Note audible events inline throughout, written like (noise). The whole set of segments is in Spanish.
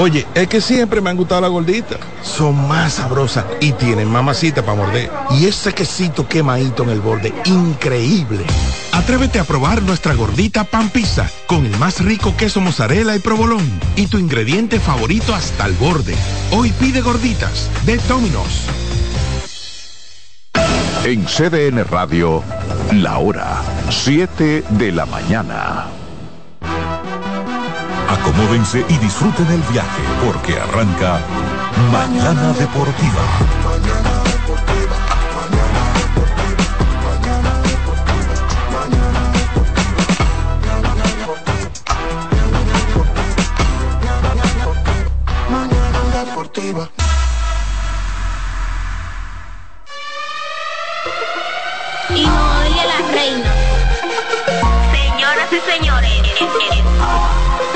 Oye, es que siempre me han gustado las gorditas. Son más sabrosas y tienen mamacita para morder. Y ese quesito quemadito en el borde, increíble. Atrévete a probar nuestra gordita pan pizza con el más rico queso mozzarella y provolón y tu ingrediente favorito hasta el borde. Hoy pide gorditas de Domino's. En CDN Radio, la hora 7 de la mañana. Acomódense y disfruten el viaje porque arranca Mañana Deportiva. Y no oye la reina. Señoras y señores,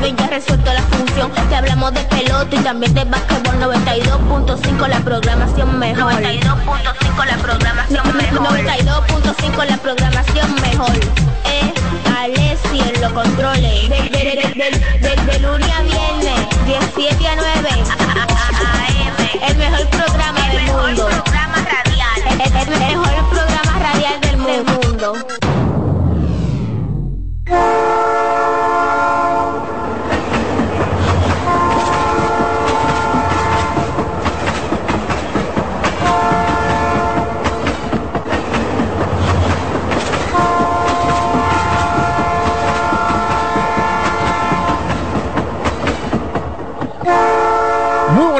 está bien, ya resuelto la función. Te hablamos de pelota y también de básquetbol 92.5 la programación mejor. 92.5 la programación mejor. 92.5 la programación mejor. Eh, Alessi en los controles. De, de, de, de, de, lunes a viernes, 17 a 9. El mejor programa del mundo. El, el- el mejor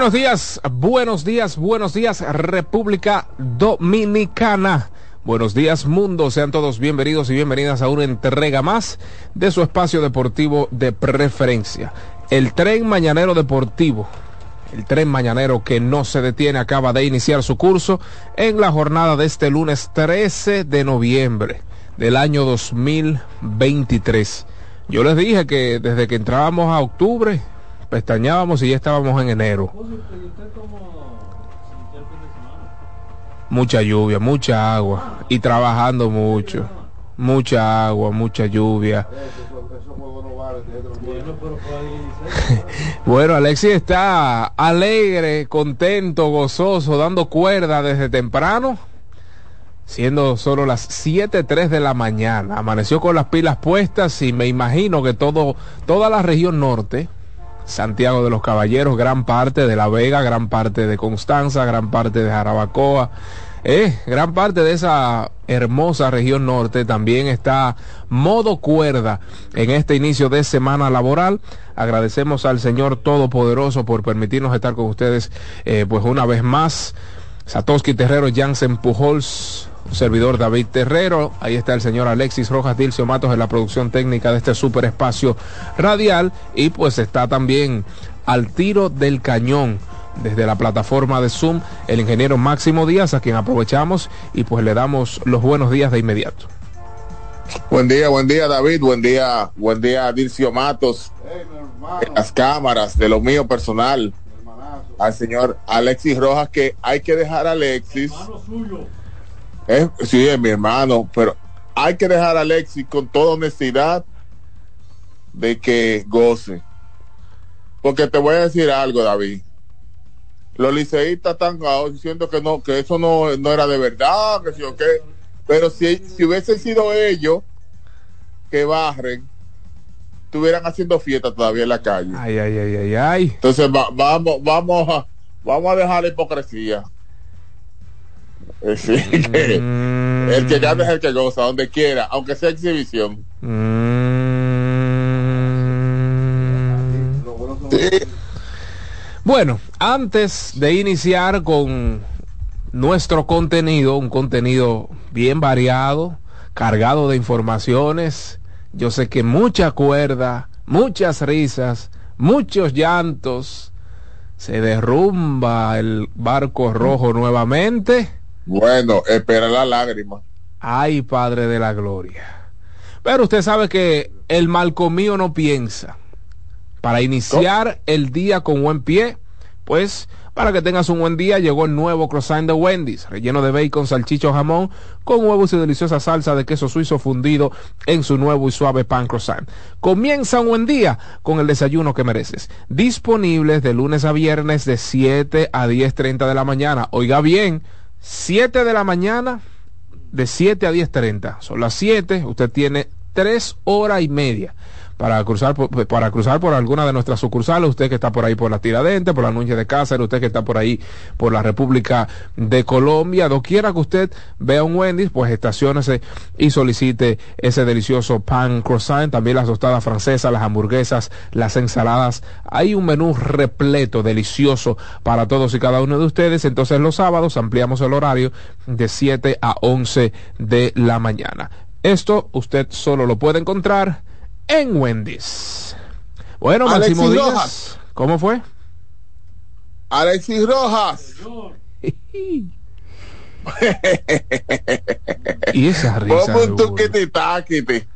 buenos días, buenos días, buenos días, República Dominicana. Buenos días, mundo. Sean todos bienvenidos y bienvenidas a una entrega más de su espacio deportivo de preferencia. El tren mañanero deportivo. El tren mañanero que no se detiene acaba de iniciar su curso en la jornada de este lunes 13 de noviembre del año 2023. Yo les dije que desde que entrábamos a octubre, pestañábamos y ya estábamos en enero. Mucha lluvia, mucha agua y trabajando mucho. Mucha agua, mucha lluvia. (laughs) Bueno, Alexis está alegre, contento, gozoso, dando cuerda desde temprano, siendo solo las 7.03 de la mañana. Amaneció con las pilas puestas y me imagino que todo, toda la región norte, Santiago de los Caballeros, gran parte de La Vega, gran parte de Constanza, gran parte de Jarabacoa, eh, gran parte de esa hermosa región norte también está modo cuerda en este inicio de semana laboral. Agradecemos al Señor Todopoderoso por permitirnos estar con ustedes eh, pues una vez más. Satoshi Terrero, Jansen Pujols, servidor David Terrero, ahí está el señor Alexis Rojas Dilcio Matos en la producción técnica de este super espacio radial. Y pues está también al tiro del cañón desde la plataforma de Zoom el ingeniero Máximo Díaz a quien aprovechamos y pues le damos los buenos días de inmediato. Buen día, buen día David, buen día, buen día Dircio Matos, en las cámaras de lo mío personal, al señor Alexis Rojas, que hay que dejar a Alexis, es, sí, es mi hermano, pero hay que dejar a Alexis con toda honestidad de que goce. Porque te voy a decir algo, David. Los liceístas están diciendo que no, que eso no, no era de verdad, que sí o qué. Pero si, si hubiesen sido ellos que barren, estuvieran haciendo fiesta todavía en la calle. Ay, ay, ay, ay, ay. Entonces va- vamos, vamos a, vamos a dejar la hipocresía. Es (laughs) decir, que el que gana es el que goza, donde quiera, aunque sea exhibición. Mm, Bueno, antes de iniciar con nuestro contenido, un contenido bien variado, cargado de informaciones, yo sé que mucha cuerda, muchas risas, muchos llantos, se derrumba el barco rojo nuevamente. Bueno, espera la lágrima. Ay, Padre de la Gloria. Pero usted sabe que el malcomío no piensa. Para iniciar el día con buen pie, pues para que tengas un buen día, llegó el nuevo croissant de Wendy's, relleno de bacon, salchicho, jamón, con huevos y deliciosa salsa de queso suizo fundido en su nuevo y suave pan croissant. Comienza un buen día con el desayuno que mereces. Disponibles de lunes a viernes de 7 a 10.30 de la mañana. Oiga bien, 7 de la mañana, de 7 a 10.30. Son las 7, usted tiene 3 horas y media para cruzar por, para cruzar por alguna de nuestras sucursales, usted que está por ahí por la Tiradentes, por la Núñez de Cáceres, usted que está por ahí por la República de Colombia, doquiera que usted vea un Wendy's, pues estacionese y solicite ese delicioso pan croissant, también las tostadas francesas, las hamburguesas, las ensaladas. Hay un menú repleto, delicioso para todos y cada uno de ustedes. Entonces los sábados ampliamos el horario de 7 a 11 de la mañana. Esto usted solo lo puede encontrar en Wendy's. Bueno, Máximo Díaz, Rojas. ¿cómo fue? Alexis Rojas. (laughs) y esa risa. taquiti.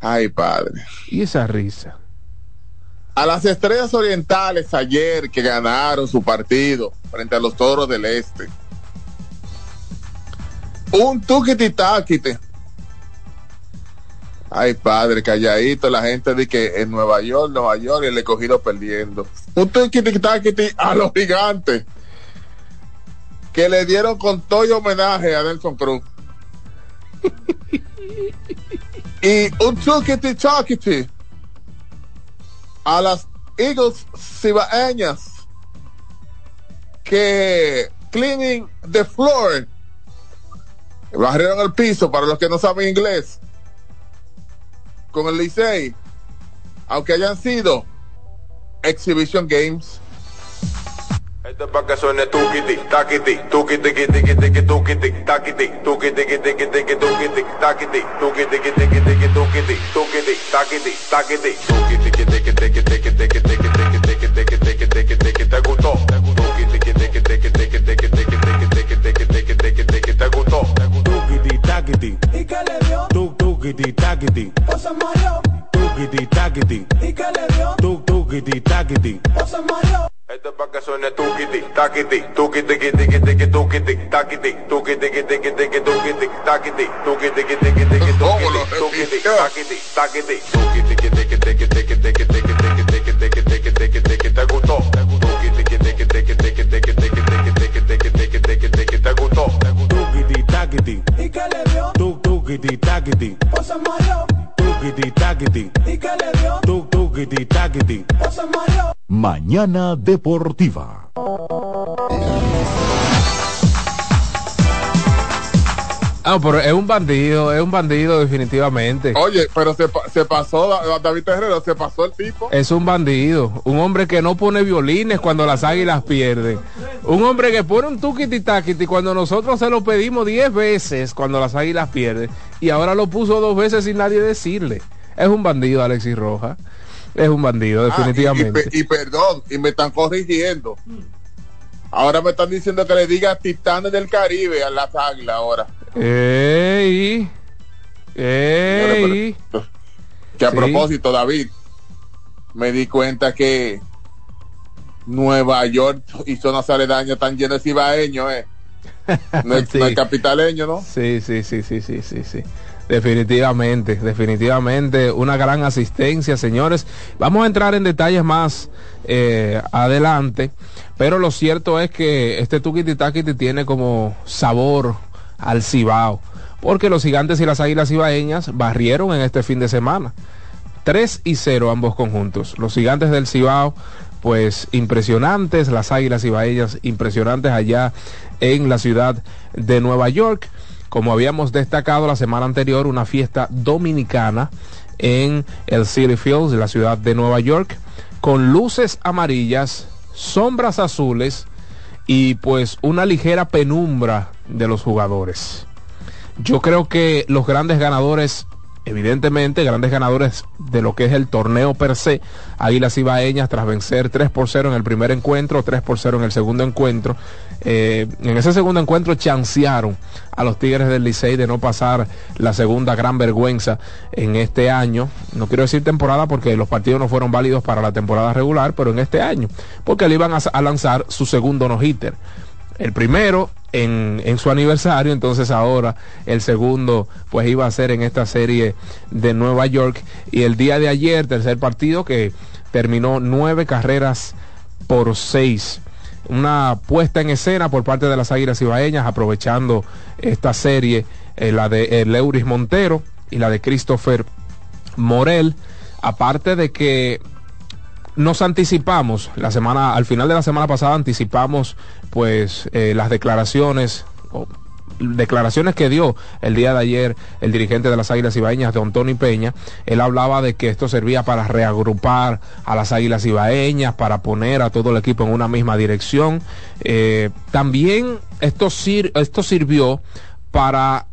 Ay, padre. Y esa risa. A las estrellas orientales ayer que ganaron su partido frente a los toros del este. Un tuquiti Ay, padre, calladito, la gente dice que en Nueva York, Nueva York, el escogido perdiendo. Un tiquiti a los gigantes que le dieron con todo homenaje a Nelson Cruz. y un taquiti a las Eagles cibaeñas que cleaning the floor barrieron el piso para los que no saben inglés con el Licey, aunque hayan sido Exhibition Games. toquete, toquete, toquete, toquete, toquete, taquete, toquete, toquete, toquete, toquete, taquete, taquete, toquete, toquete, toquete, toquete, toquete, Mañana Deportiva. Pero es un bandido, es un bandido definitivamente. Oye, pero se, se pasó, David Terrero, se pasó el tipo. Es un bandido, un hombre que no pone violines cuando las águilas pierden. Un hombre que pone un tuquiti taquiti cuando nosotros se lo pedimos diez veces cuando las águilas pierden. Y ahora lo puso dos veces sin nadie decirle. Es un bandido, Alexis Roja. Es un bandido, ah, definitivamente. y, perdón, y me están corrigiendo. Ahora me están diciendo que le diga Titanes del Caribe a las águilas ahora. Ey, ey. Que a propósito, David, me di cuenta que Nueva York y zonas aledañas están llenas de cibaeños, ¿eh? (laughs) No es, capitaleño, ¿no? Sí, sí, sí, sí, sí, sí, sí. Definitivamente, definitivamente una gran asistencia, señores. Vamos a entrar en detalles más eh, adelante, pero lo cierto es que este Tukiti Takiti tiene como sabor al Cibao, porque los gigantes y las águilas cibaeñas barrieron en este fin de semana. 3 y 0 ambos conjuntos. Los gigantes del Cibao, pues impresionantes, las águilas cibaeñas impresionantes allá en la ciudad de Nueva York. Como habíamos destacado la semana anterior, una fiesta dominicana en el City Field de la ciudad de Nueva York, con luces amarillas, sombras azules y pues una ligera penumbra de los jugadores. Yo creo que los grandes ganadores evidentemente grandes ganadores de lo que es el torneo per se. Águilas Ibaeñas tras vencer 3 por 0 en el primer encuentro, 3 por 0 en el segundo encuentro. Eh, en ese segundo encuentro chancearon a los Tigres del Licey de no pasar la segunda gran vergüenza en este año. No quiero decir temporada porque los partidos no fueron válidos para la temporada regular, pero en este año, porque le iban a, a lanzar su segundo no-hitter. El primero en, en, su aniversario, entonces ahora el segundo pues iba a ser en esta serie de Nueva York y el día de ayer, tercer partido que terminó nueve carreras por seis. Una puesta en escena por parte de las Águilas Ibaeñas aprovechando esta serie, eh, la de Leuris Montero y la de Christopher Morel, aparte de que nos anticipamos la semana al final de la semana pasada anticipamos pues eh, las declaraciones declaraciones que dio el día de ayer el dirigente de las Águilas Ibaeñas, don Tony Peña, él hablaba de que esto servía para reagrupar a las Águilas Ibaeñas, para poner a todo el equipo en una misma dirección. Eh, también esto, sir esto sirvió para,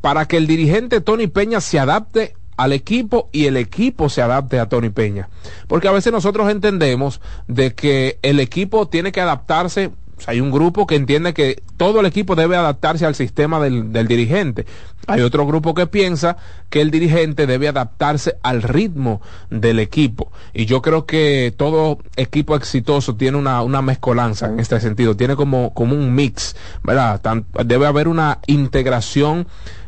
para que el dirigente Tony Peña se adapte al equipo y el equipo se adapte a Tony Peña. Porque a veces nosotros entendemos de que el equipo tiene que adaptarse hay un grupo que entiende que todo el equipo debe adaptarse al sistema del, dirigente. Hay otro grupo que piensa que el dirigente debe adaptarse al ritmo del equipo. Y yo creo que todo equipo exitoso tiene una, mezcolanza en este sentido. Tiene como, como un mix, ¿verdad? debe haber una integración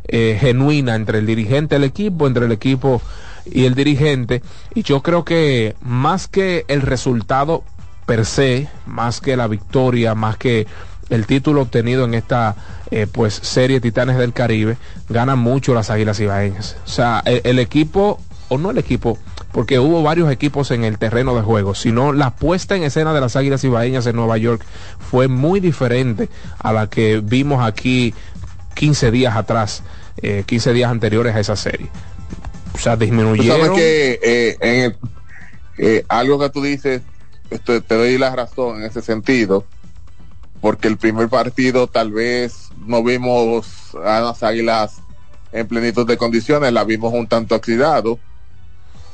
eh, genuina entre el dirigente, el equipo, entre el equipo y el dirigente. Y yo creo que más que el resultado per se, más que la victoria, más que el título obtenido en esta eh, pues serie Titanes del Caribe, ganan mucho las Águilas Ibaeñas. O sea, el, el, equipo, o no el equipo, porque hubo varios equipos en el terreno de juego, sino la puesta en escena de las Águilas Ibaeñas en Nueva York fue muy diferente a la que vimos aquí 15 días atrás, eh, 15 días anteriores a esa serie. O sea, disminuyeron. ¿Tú sabes que eh, en el, eh, algo que tú dices esto, te doy la razón en ese sentido, porque el primer partido tal vez no vimos a las águilas en plenitud de condiciones, la vimos un tanto oxidado.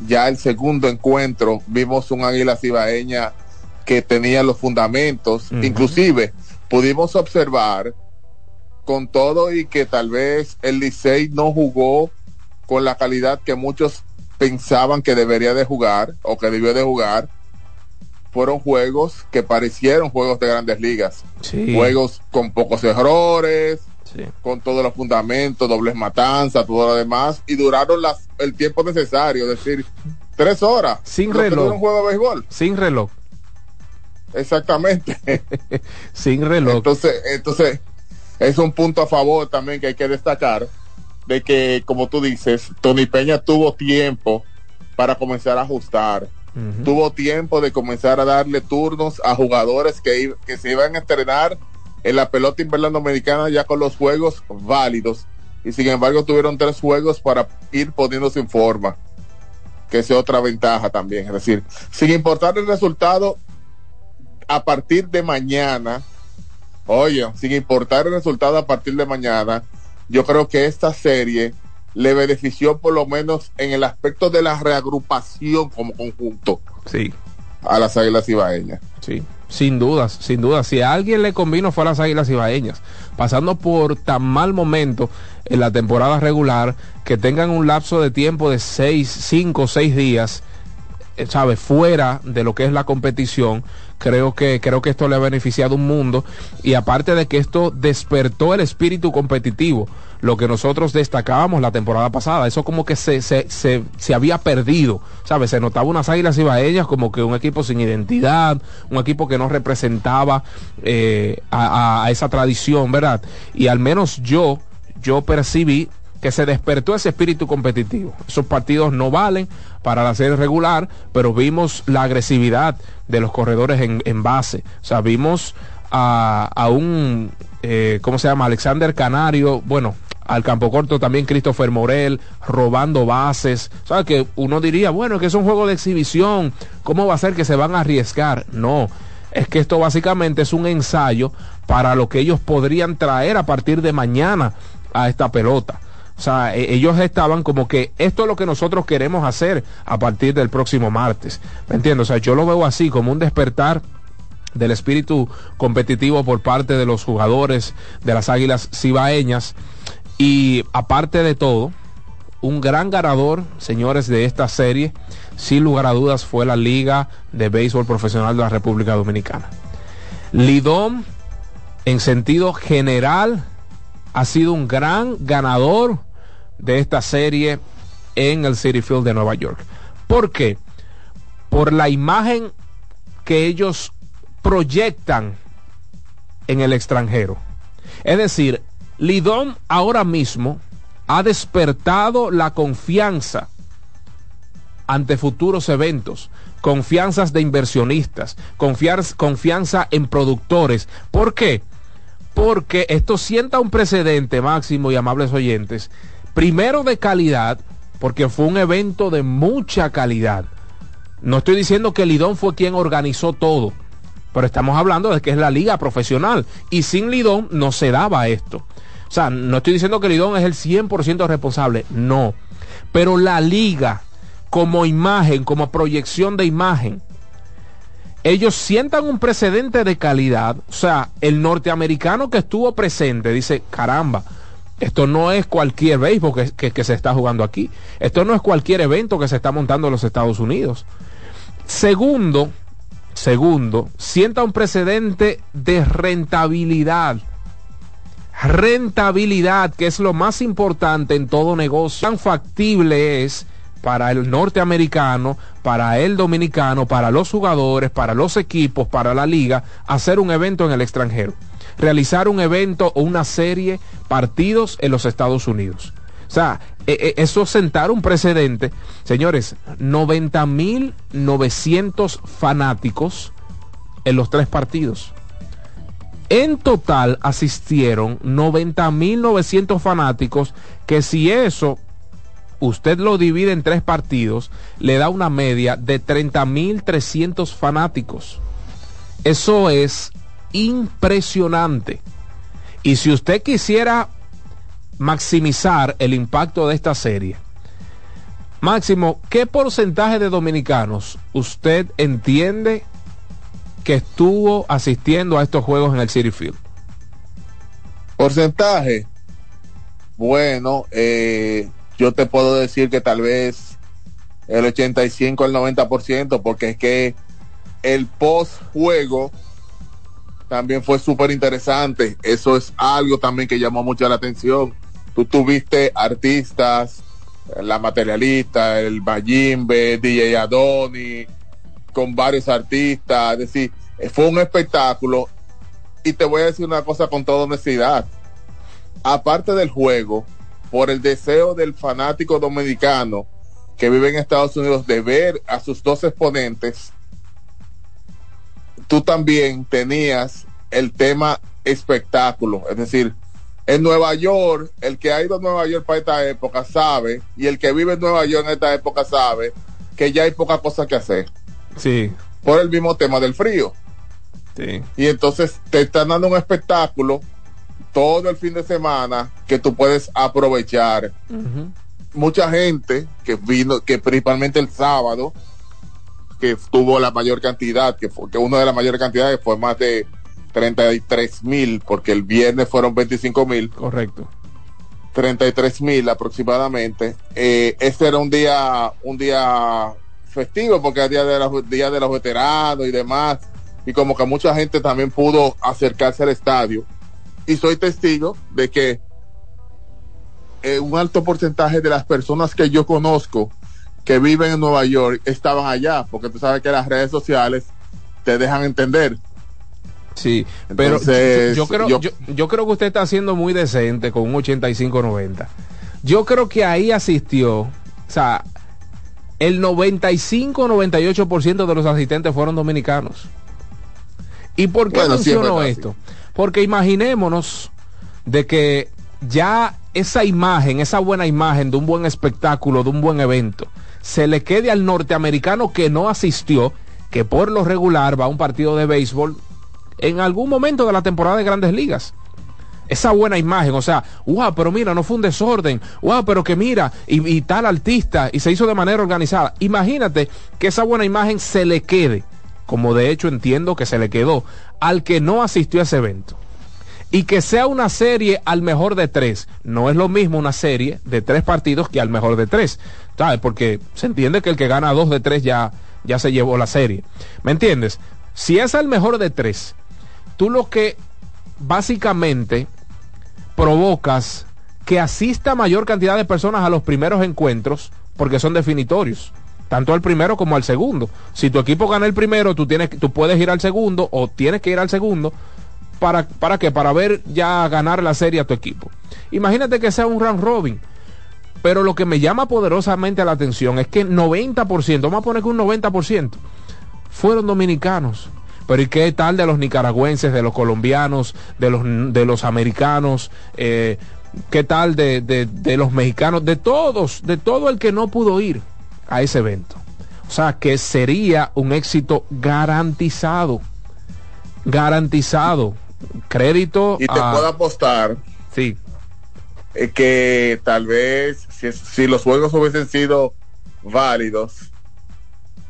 Ya el segundo encuentro vimos un águila cibaeña que tenía los fundamentos, uh -huh. inclusive pudimos observar con todo y que tal vez el Licey no jugó con la calidad que muchos pensaban que debería de jugar o que debió de jugar fueron juegos que parecieron juegos de grandes ligas. Sí. Juegos con pocos errores, sí. con todos los fundamentos, dobles matanzas, todo lo demás, y duraron las, el tiempo necesario, es decir, tres horas. Sin reloj. Un juego de béisbol. Sin reloj. Exactamente. (laughs) Sin reloj. Entonces, entonces, es un punto a favor también que hay que destacar de que, como tú dices, Tony Peña tuvo tiempo para comenzar a ajustar. Uh -huh. tuvo tiempo de comenzar a darle turnos a jugadores que, que, se iban a estrenar en la pelota invernal dominicana ya con los juegos válidos. Y sin embargo tuvieron tres juegos para ir poniéndose en forma que es otra ventaja también. Es decir sin importar el resultado a partir de mañana oye sin importar el resultado a partir de mañana yo creo que esta serie le benefició por lo menos en el aspecto de la reagrupación como conjunto. Sí. A las Águilas Ibaeñas. Sí. Sin dudas, sin dudas. Si a alguien le convino fue a las Águilas Ibaeñas. Pasando por tan mal momento en la temporada regular, que tengan un lapso de tiempo de seis, cinco, seis días, ¿sabes? Fuera de lo que es la competición, creo que creo que esto le ha beneficiado un mundo. Y aparte de que esto despertó el espíritu competitivo lo que nosotros destacábamos la temporada pasada eso como que se, se, se, se había perdido sabes se notaba unas águilas ibaeñas como que un equipo sin identidad un equipo que no representaba eh, a, a esa tradición verdad y al menos yo yo percibí que se despertó ese espíritu competitivo. Esos partidos no valen para la serie regular, pero vimos la agresividad de los corredores en, base. O sea, vimos a, a un, eh, ¿cómo se llama? Alexander Canario, bueno, al campo corto también Christopher Morel robando bases. ¿Sabes que uno diría, bueno, que es un juego de exhibición, ¿cómo va a ser que se van a arriesgar? No, es que esto básicamente es un ensayo para lo que ellos podrían traer a partir de mañana a esta pelota. O sea, e, ellos estaban como que esto es lo que nosotros queremos hacer a partir del próximo martes. ¿Me entiendes? O sea, yo lo veo así, como un despertar del espíritu competitivo por parte de los jugadores de las Águilas Cibaeñas. Y aparte de todo, un gran ganador, señores, de esta serie, sin lugar a dudas, fue la Liga de Béisbol Profesional de la República Dominicana. Lidón, en sentido general, ha sido un gran ganador de esta serie en el City Field de Nueva York. ¿Por qué? Por la imagen que ellos proyectan en el extranjero. Es decir, Lidón ahora mismo ha despertado la confianza ante futuros eventos, confianzas de inversionistas, confianza en productores. ¿Por qué? Porque esto sienta un precedente, máximo y amables oyentes, primero de calidad, porque fue un evento de mucha calidad. No estoy diciendo que Lidón fue quien organizó todo, pero estamos hablando de que es la liga profesional y sin Lidón no se daba esto. O sea, no estoy diciendo que Lidón es el 100% responsable, no. Pero la liga como imagen, como proyección de imagen, ellos sientan un precedente de calidad. O sea, el norteamericano que estuvo presente dice, caramba, esto no es cualquier béisbol que, se está jugando aquí. Esto no es cualquier evento que se está montando en los Estados Unidos. Segundo, Segundo, sienta un precedente de rentabilidad. Rentabilidad, que es lo más importante en todo negocio. Tan factible es para el norteamericano, para el dominicano, para los jugadores, para los equipos, para la liga, hacer un evento en el extranjero. Realizar un evento o una serie partidos en los Estados Unidos. O sea, e, e, eso sentar un precedente. Señores, 90.900 fanáticos en los tres partidos. En total asistieron 90.900 fanáticos que si eso usted lo divide en tres partidos, le da una media de 30.300 fanáticos. Eso es impresionante. Y si usted quisiera maximizar el impacto de esta serie. Máximo, ¿qué porcentaje de dominicanos usted entiende que estuvo asistiendo a estos juegos en el City Field? Porcentaje. Bueno, eh, yo te puedo decir que tal vez el 85 al 90%, porque es que el post juego también fue súper interesante. Eso es algo también que llamó mucho la atención tú tuviste artistas, la materialista, el Bayimbe, DJ Adoni, con varios artistas, es decir, fue un espectáculo. Y te voy a decir una cosa con toda honestidad. Aparte del juego, por el deseo del fanático dominicano que vive en Estados Unidos de ver a sus dos exponentes, tú también tenías el tema espectáculo, es decir, en Nueva York, el que ha ido a Nueva York para esta época sabe, y el que vive en Nueva York en esta época sabe, que ya hay poca cosa que hacer. Sí. Por el mismo tema del frío. Sí. Y entonces te están dando un espectáculo todo el fin de semana que tú puedes aprovechar. Mucha gente que vino, que principalmente el sábado, que tuvo la mayor cantidad, que fue que una de las mayores cantidades fue más de 33 mil, porque el viernes fueron 25 mil. Correcto. 33 mil aproximadamente. Eh, este era un día, un día festivo porque era día de los, día de los veteranos y demás. Y como que mucha gente también pudo acercarse al estadio. Y soy testigo de que eh, un alto porcentaje de las personas que yo conozco que viven en Nueva York estaban allá, porque tú sabes que las redes sociales te dejan entender Sí, pero yo, creo, yo, creo que usted está siendo muy decente con un 85-90. Yo creo que ahí asistió, o sea, el 95-98% de los asistentes fueron dominicanos. ¿Y por qué menciono esto? Porque imaginémonos de que ya esa imagen, esa buena imagen de un buen espectáculo, de un buen evento, se le quede al norteamericano que no asistió, que por lo regular va a un partido de béisbol en algún momento de la temporada de grandes ligas. Esa buena imagen, o sea, wow, pero mira, no fue un desorden, wow, pero que mira, y, y tal artista, y se hizo de manera organizada. Imagínate que esa buena imagen se le quede, como de hecho entiendo que se le quedó, al que no asistió a ese evento y que sea una serie al mejor de tres. No es lo mismo una serie de tres partidos que al mejor de tres, ¿sabes? Porque se entiende que el que gana dos de tres ya, ya se llevó la serie. ¿Me entiendes? Si es al mejor de tres, tú lo que básicamente provocas que asista mayor cantidad de personas a los primeros encuentros porque son definitorios tanto al primero como al segundo. Si tu equipo gana el primero, tú tienes tú puedes ir al segundo o tienes que ir al segundo para, ¿Para qué? Para ver ya ganar la serie a tu equipo. Imagínate que sea un round robin. Pero lo que me llama poderosamente la atención es que 90%, vamos a poner que un 90%, fueron dominicanos. Pero ¿y qué tal de los nicaragüenses, de los colombianos, de los, de los americanos? Eh, ¿Qué tal de, de, de los mexicanos? De todos, de todo el que no pudo ir a ese evento. O sea, que sería un éxito garantizado. Garantizado crédito. Y te puedo apostar. Sí. Eh, que tal vez si, si, los juegos hubiesen sido válidos,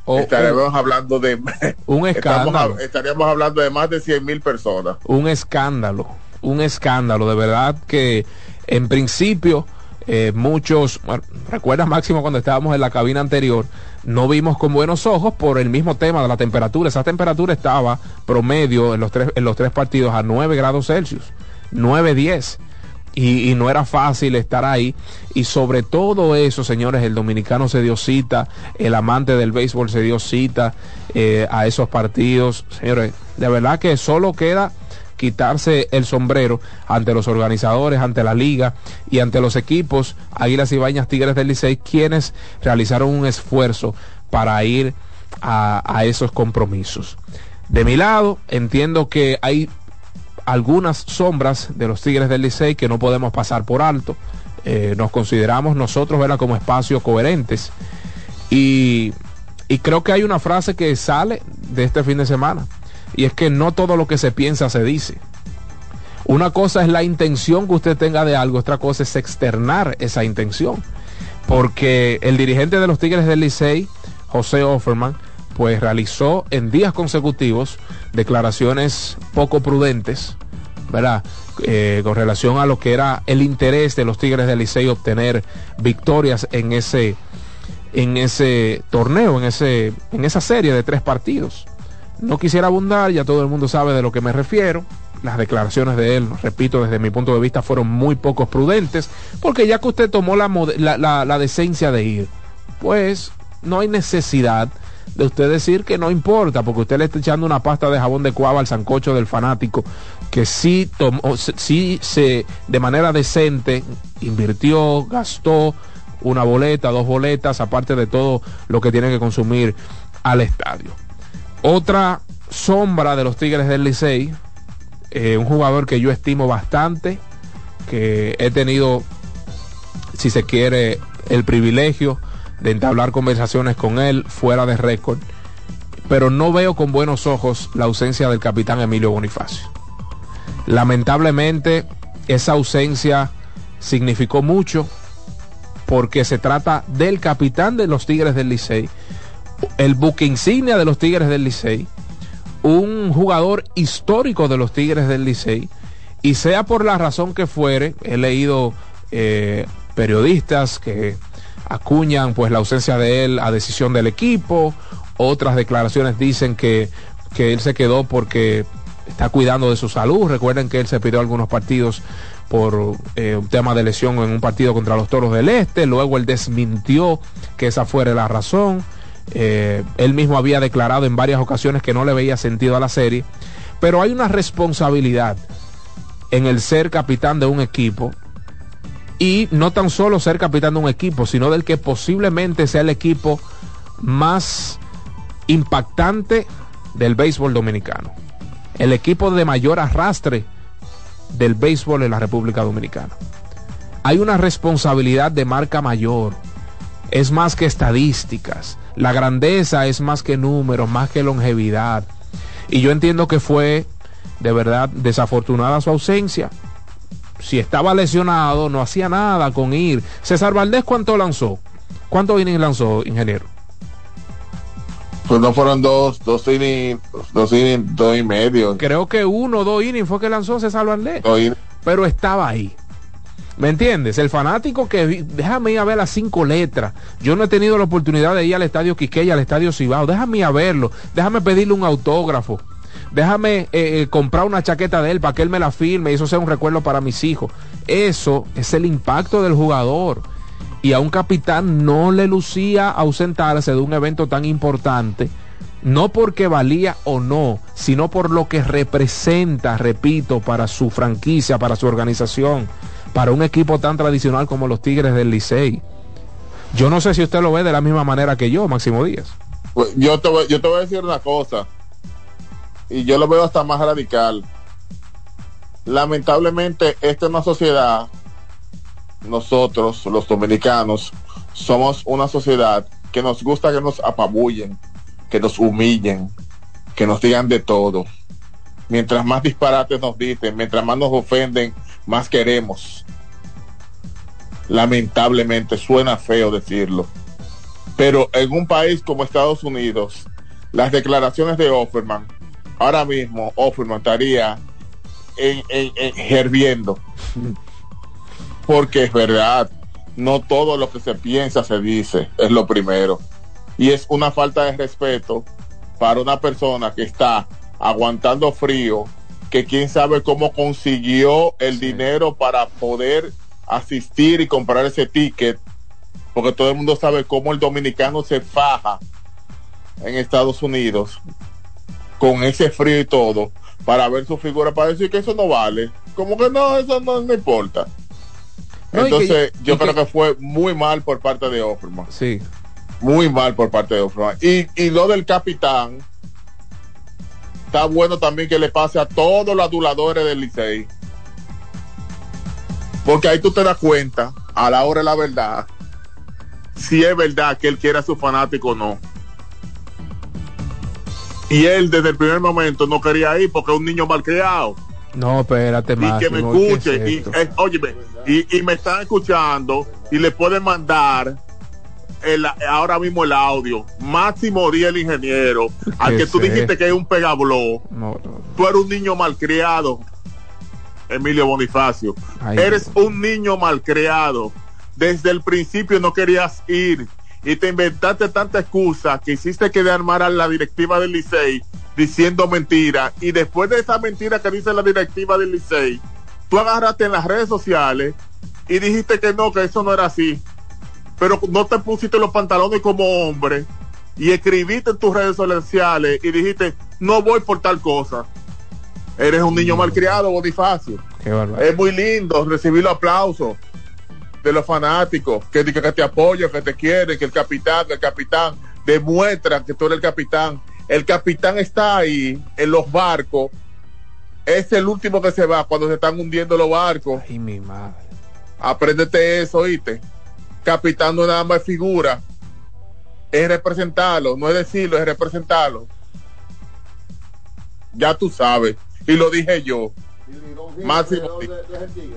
o, estaríamos hablando de (laughs) un escándalo. estaríamos hablando de más de 100 mil personas. Un escándalo, un escándalo. De verdad que en principio eh, muchos, recuerda Máximo cuando estábamos en la cabina anterior, no vimos con buenos ojos por el mismo tema de la temperatura. Esa temperatura estaba promedio en los tres, en los tres partidos a 9 grados Celsius, 9, 10. Y, no era fácil estar ahí. Y sobre todo eso, señores, el dominicano se dio cita, el amante del béisbol se dio cita eh, a esos partidos. Señores, de verdad que solo queda quitarse el sombrero ante los organizadores, ante la liga y ante los equipos Águilas y Bañas Tigres del Licey, quienes realizaron un esfuerzo para ir a, esos compromisos. De mi lado, entiendo que hay algunas sombras de los Tigres del Licey que no podemos pasar por alto. Eh, nos consideramos nosotros ¿verdad? como espacios coherentes. Y, y creo que hay una frase que sale de este fin de semana y es que no todo lo que se piensa se dice. Una cosa es la intención que usted tenga de algo, otra cosa es externar esa intención. Porque el dirigente de los Tigres del Licey, José Offerman, pues realizó en días consecutivos declaraciones poco prudentes, ¿verdad? Eh, con relación a lo que era el interés de los Tigres del Licey obtener victorias en ese, en ese torneo, en, ese, en esa serie de tres partidos. No quisiera abundar, ya todo el mundo sabe de lo que me refiero. Las declaraciones de él, repito, desde mi punto de vista fueron muy pocos prudentes, porque ya que usted tomó la, decencia de ir, pues no hay necesidad de usted decir que no importa, porque usted le está echando una pasta de jabón de cuava al sancocho del fanático, que sí, tomó, sí se, de manera decente invirtió, gastó una boleta, dos boletas, aparte de todo lo que tiene que consumir al estadio. Otra sombra de los Tigres del Licey, eh, un jugador que yo estimo bastante, que he tenido, si se quiere, el privilegio de entablar conversaciones con él fuera de récord, pero no veo con buenos ojos la ausencia del capitán Emilio Bonifacio. Lamentablemente, esa ausencia significó mucho porque se trata del capitán de los Tigres del Licey el buque insignia de los Tigres del Licey, un jugador histórico de los Tigres del Licey, y sea por la razón que fuere, he leído eh, periodistas que acuñan pues la ausencia de él a decisión del equipo, otras declaraciones dicen que, que él se quedó porque está cuidando de su salud, recuerden que él se pidió algunos partidos por eh, un tema de lesión en un partido contra los Toros del Este, luego él desmintió que esa fuera la razón. Eh, él mismo había declarado en varias ocasiones que no le veía sentido a la serie, pero hay una responsabilidad en el ser capitán de un equipo y no tan solo ser capitán de un equipo, sino del que posiblemente sea el equipo más impactante del béisbol dominicano. El equipo de mayor arrastre del béisbol en la República Dominicana. hay una responsabilidad de marca mayor. Es más que estadísticas. La grandeza es más que números, más que longevidad. Y yo entiendo que fue de verdad desafortunada su ausencia. Si estaba lesionado, no hacía nada con ir. César Valdés, ¿cuánto lanzó? ¿Cuántos innings lanzó, ingeniero? Pues no fueron dos, dos innings, dos innings, dos y medio. Creo que uno dos innings fue que lanzó César Valdés. Pero estaba ahí. ¿Me entiendes? El fanático que déjame ir a ver las cinco letras. Yo no he tenido la oportunidad de ir al estadio Quiqueya, al estadio Cibao. Déjame ir a verlo. Déjame pedirle un autógrafo. Déjame eh, eh, comprar una chaqueta de él para que él me la firme y eso sea un recuerdo para mis hijos. Eso es el impacto del jugador. Y a un capitán no le lucía ausentarse de un evento tan importante no porque valía o no, sino por lo que representa, repito, para su franquicia, para su organización para un equipo tan tradicional como los Tigres del Licey. Yo no sé si usted lo ve de la misma manera que yo, Máximo Díaz. Pues, yo, te voy, yo te voy a decir una cosa, y yo lo veo hasta más radical. Lamentablemente, esta es una sociedad, nosotros, los dominicanos, somos una sociedad que nos gusta que nos apabullen, que nos humillen, que nos digan de todo. Mientras más disparates nos dicen, mientras más nos ofenden, más queremos. Lamentablemente suena feo decirlo. Pero en un país como Estados Unidos, las declaraciones de Offerman, ahora mismo Offerman estaría en, en, (laughs) Porque es verdad, no todo lo que se piensa se dice, es lo primero. Y es una falta de respeto para una persona que está aguantando frío, que quién sabe cómo consiguió el dinero para poder asistir y comprar ese ticket, porque todo el mundo sabe cómo el dominicano se faja en Estados Unidos con ese frío y todo para ver su figura, para decir que eso no vale. Como que no, eso no, importa. Entonces, yo creo que, fue muy mal por parte de Offerman. Sí. Muy mal por parte de Offerman. Y, y lo del capitán, está bueno también que le pase a todos los aduladores del Licey. Porque ahí tú te das cuenta, a la hora de la verdad, si es verdad que él quiere a su fanático o no. Y él desde el primer momento no quería ir porque es un niño mal criado. No, espérate más. Y que me escuche. y, eh, y, y me están escuchando y le pueden mandar ahora mismo el audio. Máximo Díaz, el ingeniero, al que tú dijiste que es un pegabló. Tú eres un niño malcriado, Emilio Bonifacio. eres un niño malcriado. Desde el principio no querías ir y te inventaste tanta excusa que hiciste que de armar a la directiva del Licey diciendo mentira. Y después de esa mentira que dice la directiva del Licey, tú agarraste en las redes sociales y dijiste que no, que eso no era así pero no te pusiste los pantalones como hombre y escribiste en tus redes sociales y dijiste, no voy por tal cosa. Eres un niño mm. malcriado, Bonifacio. es muy lindo recibir los aplausos de los fanáticos, que, que, que te apoyan, que te quieren, que el capitán, que el capitán demuestra que tú eres el capitán. El capitán está ahí en los barcos. Es el último que se va cuando se están hundiendo los barcos. Ay, mi madre. Apréndete eso, oíste capitán no nada más figura, es representarlo, no es decirlo, es representarlo. Ya tú sabes, y lo dije yo. Máximo,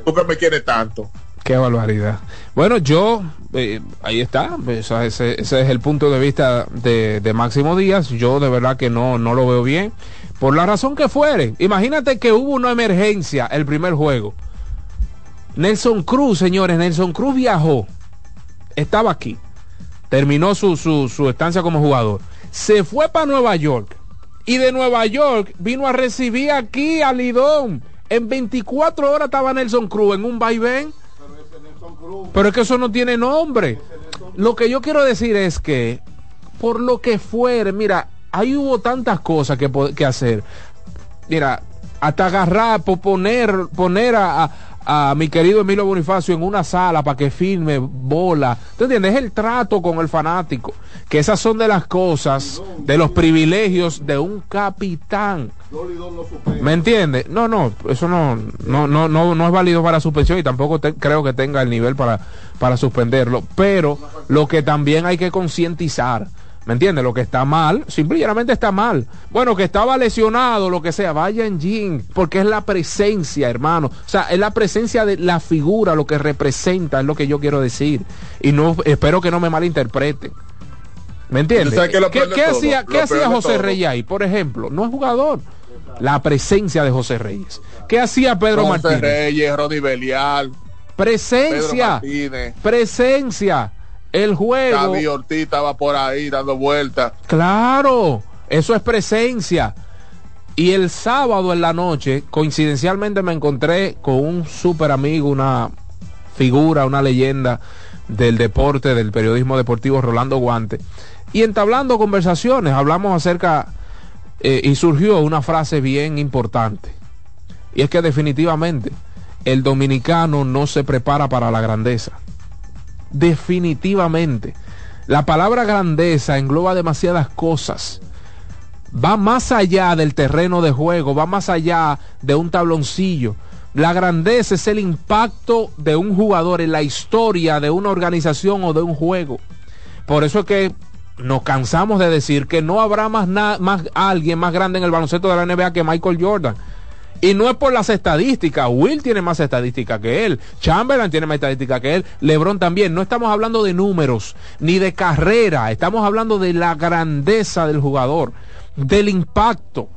tú que me quieres tanto. Qué barbaridad. Bueno, yo, eh, ahí está, ese, es el punto de vista de, de, Máximo Díaz. Yo de verdad que no, no lo veo bien. Por la razón que fuere. Imagínate que hubo una emergencia el primer juego. Nelson Cruz, señores, Nelson Cruz viajó estaba aquí, terminó su, su, estancia como jugador, se fue para Nueva York y de Nueva York vino a recibir aquí a Lidón. En 24 horas estaba Nelson Cruz en un vaivén. Pero es que eso no tiene nombre. Lo que yo quiero decir es que, por lo que fuere, mira, ahí hubo tantas cosas que, que hacer. Mira, hasta agarrar, poner, poner a mi querido Emilio Bonifacio en una sala para que firme bola. ¿Tú entiendes? Es el trato con el fanático. Que esas son de las cosas, de los privilegios de un capitán. ¿Me entiendes? No, no, eso no, no, no, no, no es válido para suspensión y tampoco creo que tenga el nivel para, para suspenderlo. Pero lo que también hay que concientizar ¿Me entiendes? Lo que está mal, simplemente está mal. Bueno, que estaba lesionado, lo que sea, vaya en jean, porque es la presencia, hermano. O sea, es la presencia de la figura, lo que representa, es lo que yo quiero decir. Y no espero que no me malinterpreten. ¿Me entiendes? ¿Qué, hacía, ¿qué hacía José Reyes ahí? Por ejemplo, no es jugador. La presencia de José Reyes. ¿Qué hacía Pedro José Martínez? Reyes, Ronnie Belial. Presencia. Presencia el juego. Javi Ortiz estaba por ahí dando vueltas. Claro, eso es presencia. Y el sábado en la noche, coincidencialmente me encontré con un súper amigo, una figura, una leyenda del deporte, del periodismo deportivo, Rolando Guante. Y entablando conversaciones, hablamos acerca, eh, y surgió una frase bien importante. Y es que definitivamente el dominicano no se prepara para la grandeza definitivamente. La palabra grandeza engloba demasiadas cosas. Va más allá del terreno de juego, va más allá de un tabloncillo. La grandeza es el impacto de un jugador en la historia de una organización o de un juego. Por eso es que nos cansamos de decir que no habrá más, más alguien más grande en el baloncesto de la NBA que Michael Jordan. Y no es por las estadísticas. Will tiene más estadística que él. Chamberlain tiene más estadística que él. LeBron también. No estamos hablando de números ni de carrera. Estamos hablando de la grandeza del jugador, del impacto.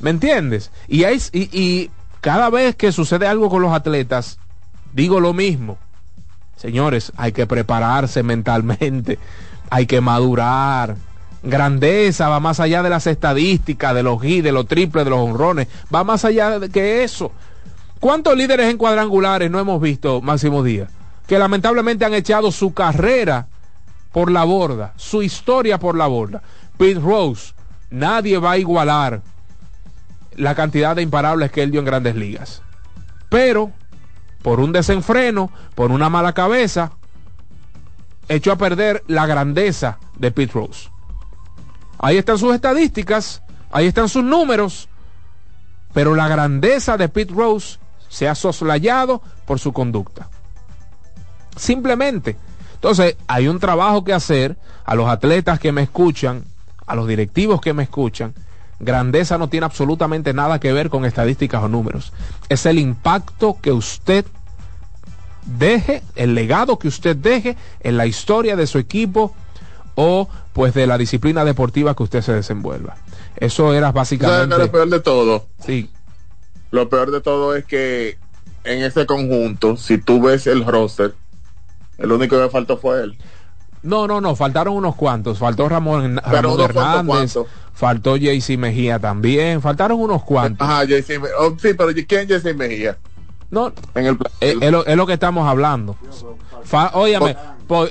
¿Me entiendes? Y, y cada vez que sucede algo con los atletas, digo lo mismo. Señores, hay que prepararse mentalmente. Hay que madurar grandeza, va más allá de las estadísticas, de los hits, de los triples, de los honrones, va más allá de que eso. ¿Cuántos líderes en cuadrangulares no hemos visto, Máximo Díaz? Que lamentablemente han echado su carrera por la borda, su historia por la borda. Pete Rose, nadie va a igualar la cantidad de imparables que él dio en grandes ligas. Pero, por un desenfreno, por una mala cabeza, echó a perder la grandeza de Pete Rose. Ahí están sus estadísticas, ahí están sus números, pero la grandeza de Pete Rose se ha soslayado por su conducta. Simplemente. Entonces, hay un trabajo que hacer a los atletas que me escuchan, a los directivos que me escuchan. Grandeza no tiene absolutamente nada que ver con estadísticas o números. Es el impacto que usted deje, el legado que usted deje en la historia de su equipo o pues de la disciplina deportiva que usted se desenvuelva. Eso era básicamente... lo peor de todo? Sí. Lo peor de todo es que en ese conjunto, si tú ves el roster, el único que faltó fue él. No, no, no, faltaron unos cuantos. Faltó Ramón, Ramón Hernández, faltó JC Mejía también, faltaron unos cuantos. Ajá, JC oh, sí, pero ¿quién JC Mejía? No, en el, es, es, lo, que estamos hablando. óyame,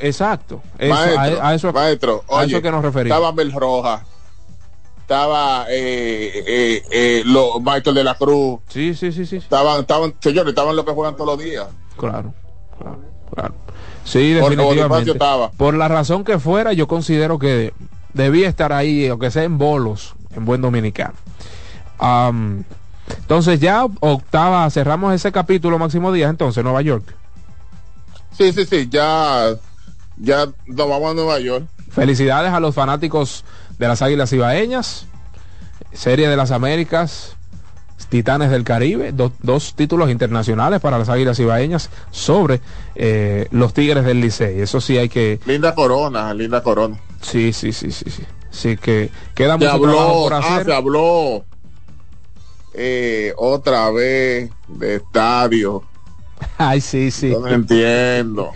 exacto. a, eso, maestro, a eso que nos referimos. Estaba Mel Roja, estaba eh, eh, eh, lo, Michael de la Cruz. Sí, sí, sí, sí. Estaban, estaban, señores, estaban los que juegan todos los días. Claro, claro, claro. Sí, definitivamente. Por la razón que fuera, yo considero que debía estar ahí, aunque sea en bolos, en buen dominicano. Entonces ya octava, cerramos ese capítulo Máximo Díaz, entonces Nueva York. Sí, sí, sí, ya, ya nos vamos a Nueva York. Felicidades a los fanáticos de las Águilas Ibaeñas, Serie de las Américas, Titanes del Caribe, dos títulos internacionales para las Águilas Ibaeñas sobre eh, los Tigres del Licey. Eso sí hay que... Linda corona, linda corona. Sí, sí, sí, sí, sí. Sí que queda mucho trabajo por ah, hacer. se habló eh, otra vez de estadio. Ay, sí, sí. Yo no entiendo.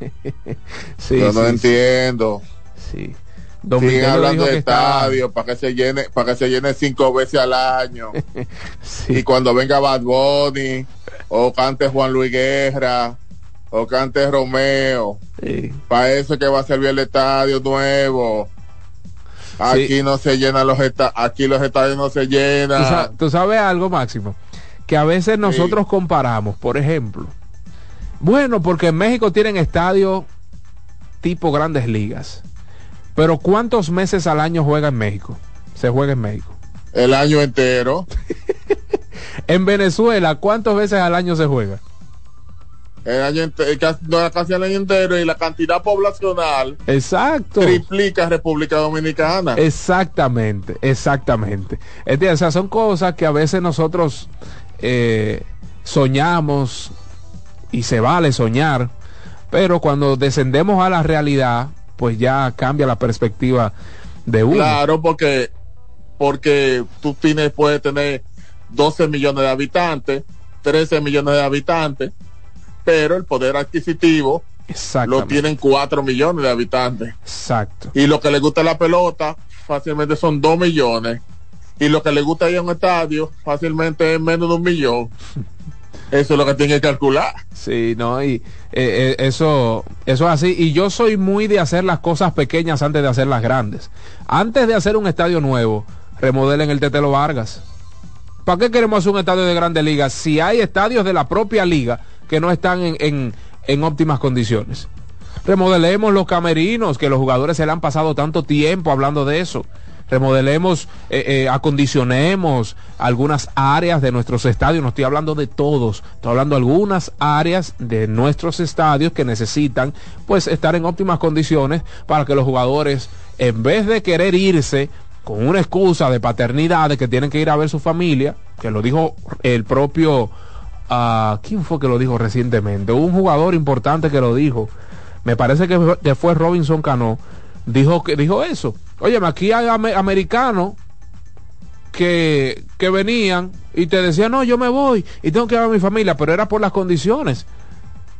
(laughs) sí, Yo no entiendo. Sí. Siguen hablando de estadio para que se llene, para que se llene cinco veces al año. (laughs) Y cuando venga Bad Bunny, o cante Juan Luis Guerra, o cante Romeo, para eso que va a servir el estadio nuevo. Aquí no se llenan los estadios, aquí los estadios no se llenan. ¿Tú, sabes algo, Máximo? que a veces nosotros comparamos, por ejemplo. Bueno, porque en México tienen estadios tipo grandes ligas. Pero ¿cuántos meses al año juega en México? Se juega en México. El año entero. (laughs) en Venezuela, ¿cuántas veces al año se juega? Entero, casi el año entero y la cantidad poblacional. Exacto. Triplica República Dominicana. Exactamente, exactamente. O sea, son cosas que a veces nosotros eh, soñamos y se vale soñar, pero cuando descendemos a la realidad, pues ya cambia la perspectiva de uno. Claro, porque porque tú tienes puedes tener 12 millones de habitantes, 13 millones de habitantes, pero el poder adquisitivo lo tienen 4 millones de habitantes. Exacto. Y lo que le gusta la pelota fácilmente son 2 millones. Y lo que le gusta ir a un estadio fácilmente es menos de un millón. (laughs) Eso es lo que tiene que calcular. Sí, no, y eh, eh, eso, eso es así. Y yo soy muy de hacer las cosas pequeñas antes de hacer las grandes. Antes de hacer un estadio nuevo, remodelen el Tetelo Vargas. ¿Para qué queremos hacer un estadio de grandes ligas si hay estadios de la propia liga que no están en, en óptimas condiciones? Remodelemos los camerinos, que los jugadores se le han pasado tanto tiempo hablando de eso remodelemos, eh, eh, acondicionemos algunas áreas de nuestros estadios, no estoy hablando de todos, estoy hablando de algunas áreas de nuestros estadios que necesitan pues estar en óptimas condiciones para que los jugadores, en vez de querer irse con una excusa de paternidad, de que tienen que ir a ver su familia, que lo dijo el propio, uh, ¿quién fue que lo dijo recientemente? Un jugador importante que lo dijo, me parece que, que fue Robinson Cano, dijo, que, dijo eso Oye, aquí hay americanos que, que venían y te decían, no, yo me voy y tengo que ir a mi familia, pero era por las condiciones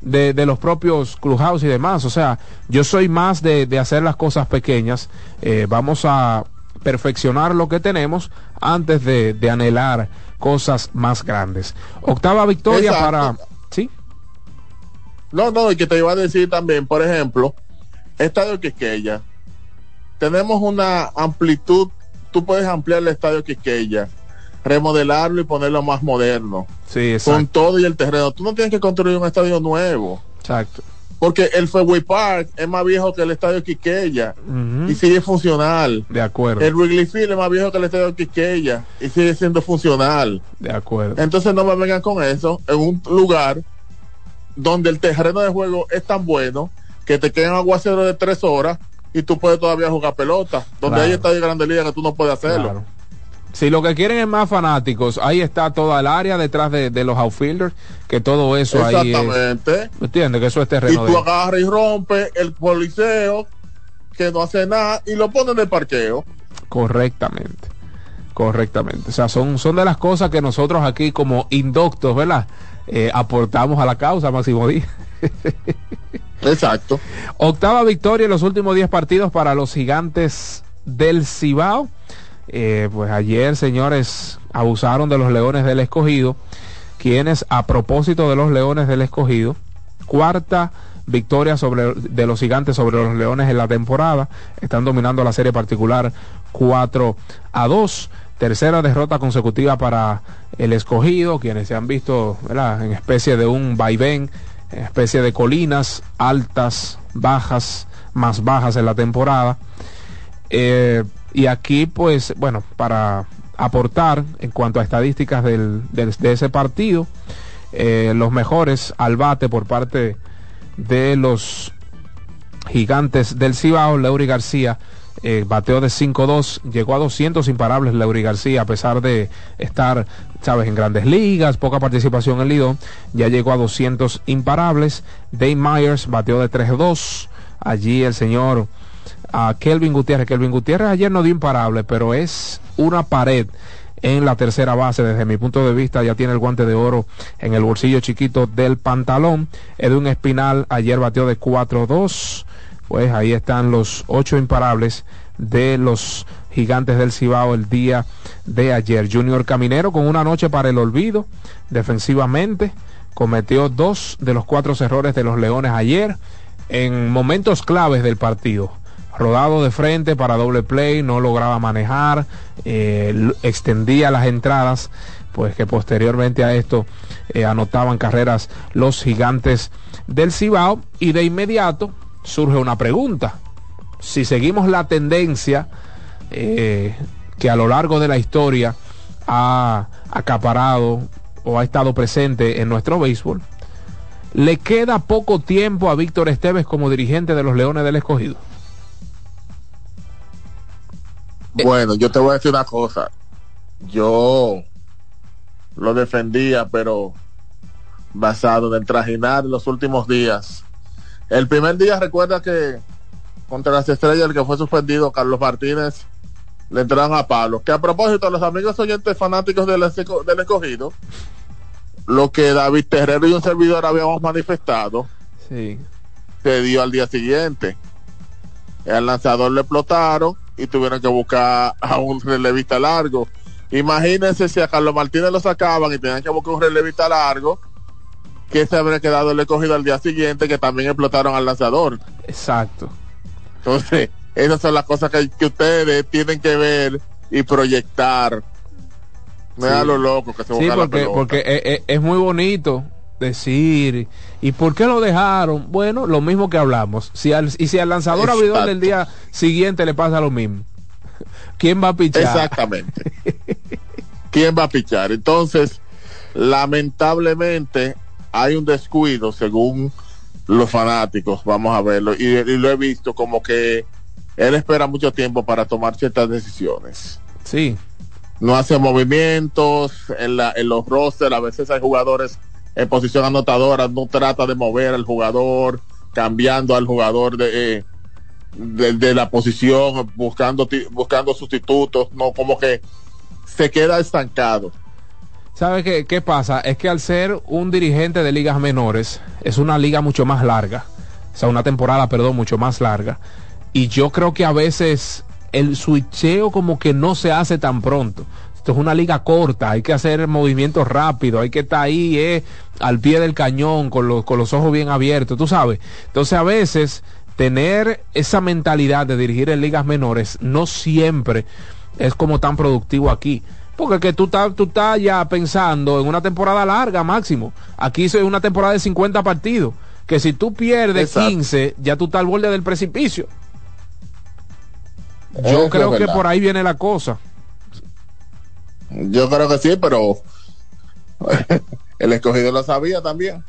de, de los propios clubhouse y demás. O sea, yo soy más de, de hacer las cosas pequeñas. Eh, vamos a perfeccionar lo que tenemos antes de, de anhelar cosas más grandes. Octava victoria para... ¿Sí? No, no, y que te iba a decir también, por ejemplo, Estadio Quisqueya tenemos una amplitud, tú puedes ampliar el estadio Quisqueya, remodelarlo y ponerlo más moderno. Sí, Con todo y el terreno. Tú no tienes que construir un estadio nuevo. Exacto. Porque el Fenway Park es más viejo que el estadio Quisqueya y sigue funcional. De acuerdo. El Wrigley Field es más viejo que el estadio Quisqueya y sigue siendo funcional. De acuerdo. Entonces no me vengan con eso en un lugar donde el terreno de juego es tan bueno que te quedan aguacero de tres horas y tú puedes todavía jugar pelota. Donde hay estadio de Grande Liga que tú no puedes hacerlo. Si lo que quieren es más fanáticos, ahí está toda el área detrás de, los outfielders, que todo eso ahí Exactamente. ¿Entiendes? Que eso es terreno. Y tú agarras y rompes el policeo que no hace nada y lo pones de parqueo. Correctamente. Correctamente. O sea, son, son de las cosas que nosotros aquí como indoctos, ¿verdad? Eh, aportamos a la causa, Máximo Díaz. Exacto. Octava victoria en los últimos 10 partidos para los gigantes del Cibao. Eh, pues ayer, señores, abusaron de los Leones del Escogido, quienes a propósito de los Leones del Escogido, cuarta victoria sobre, de los gigantes sobre los Leones en la temporada, están dominando la serie particular 4 a 2. Tercera derrota consecutiva para el escogido, quienes se han visto en especie de un vaivén especie de colinas altas, bajas, más bajas en la temporada. Eh, y aquí, pues, bueno, para aportar en cuanto a estadísticas del, de ese partido, eh, los mejores al bate por parte de los gigantes del Cibao, Leury García eh, bateó de 5-2, llegó a 200 imparables Leury García, a pesar de estar, sabes, en grandes ligas, poca participación en Lidón, ya llegó a 200 imparables. Dave Myers bateó de 3-2, allí el señor a Kelvin Gutiérrez. Kelvin Gutiérrez ayer no dio imparable, pero es una pared en la tercera base. Desde mi punto de vista, ya tiene el guante de oro en el bolsillo chiquito del pantalón. Edwin Espinal ayer bateó de 4-2 pues ahí están los ocho imparables de los gigantes del Cibao el día de ayer. Junior Caminero con una noche para el olvido defensivamente. Cometió dos de los cuatro errores de los Leones ayer en momentos claves del partido. Rodado de frente para doble play, no lograba manejar, eh, extendía las entradas pues que posteriormente a esto eh, anotaban carreras los gigantes del Cibao y de inmediato surge una pregunta. Si seguimos la tendencia eh, que a lo largo de la historia ha acaparado o ha estado presente en nuestro béisbol, ¿le queda poco tiempo a Víctor Esteves como dirigente de los Leones del Escogido? Bueno, yo te voy a decir una cosa. Yo lo defendía, pero basado en trajinar los últimos días. El primer día recuerda que contra las estrellas el que fue suspendido, Carlos Martínez, le entraron a Pablo. Que a propósito, los amigos oyentes fanáticos del, del escogido, lo que David Terrero y un servidor habíamos manifestado, sí. se dio al día siguiente. El lanzador le explotaron y tuvieron que buscar a un relevista largo. Imagínense si a Carlos Martínez lo sacaban y tenían que buscar un relevista largo, que se habría quedado el escogido al día siguiente, que también explotaron al lanzador. Exacto. Entonces, esas son las cosas que, que ustedes tienen que ver y proyectar. Me da lo loco que se Sí, porque, porque es, es, muy bonito decir, ¿y por qué lo dejaron? Bueno, lo mismo que hablamos. Si al, y si al lanzador abridor del día siguiente le pasa lo mismo, ¿quién va a pichar? Exactamente. ¿Quién va a pichar? Entonces, lamentablemente, hay un descuido según los fanáticos, vamos a verlo, y, y lo he visto como que él espera mucho tiempo para tomar ciertas decisiones. Sí. No hace movimientos en, la, en los rosters, a veces hay jugadores en posición anotadora, no trata de mover al jugador, cambiando al jugador de, eh, de, la posición, buscando, buscando sustitutos, no como que se queda estancado. ¿Sabe qué, qué pasa? Es que al ser un dirigente de ligas menores, es una liga mucho más larga, o sea, una temporada, perdón, mucho más larga, y yo creo que a veces el switcheo como que no se hace tan pronto. Esto es una liga corta, hay que hacer movimientos rápidos, hay que estar ahí eh, al pie del cañón con los, con los ojos bien abiertos, tú sabes. Entonces a veces tener esa mentalidad de dirigir en ligas menores no siempre es como tan productivo aquí. Porque que tú estás tú estás ya pensando en una temporada larga máximo. Aquí es una temporada de 50 partidos. Que si tú pierdes Exacto. 15, ya tú estás al borde del precipicio. Yo Eso creo que por ahí viene la cosa. Yo creo que sí, pero (laughs) el escogido lo sabía también.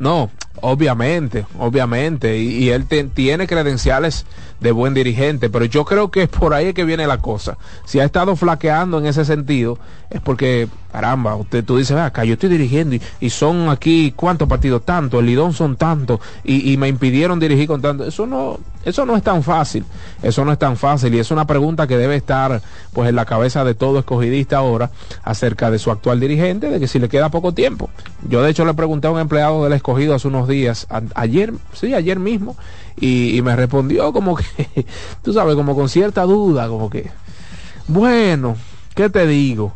No, obviamente, obviamente, y, él tiene credenciales de buen dirigente, pero yo creo que es (laughs) por ahí que viene la cosa. Si ha estado flaqueando en ese sentido, es porque, caramba, usted, tú dices, acá yo estoy dirigiendo y, son aquí, ¿cuántos partidos? Tanto, el Lidón son tantos, y, me impidieron dirigir con tanto. Eso no, eso no es tan fácil, eso no es tan fácil, y es una pregunta que debe estar, pues, en la cabeza de todo escogidista ahora, acerca de su actual dirigente, de que si le queda poco tiempo. Yo, de hecho, le pregunté a un empleado del hace unos días, ayer, sí, ayer mismo, y, me respondió como que, (laughs) tú sabes, como con cierta duda, como que, bueno, ¿qué te digo?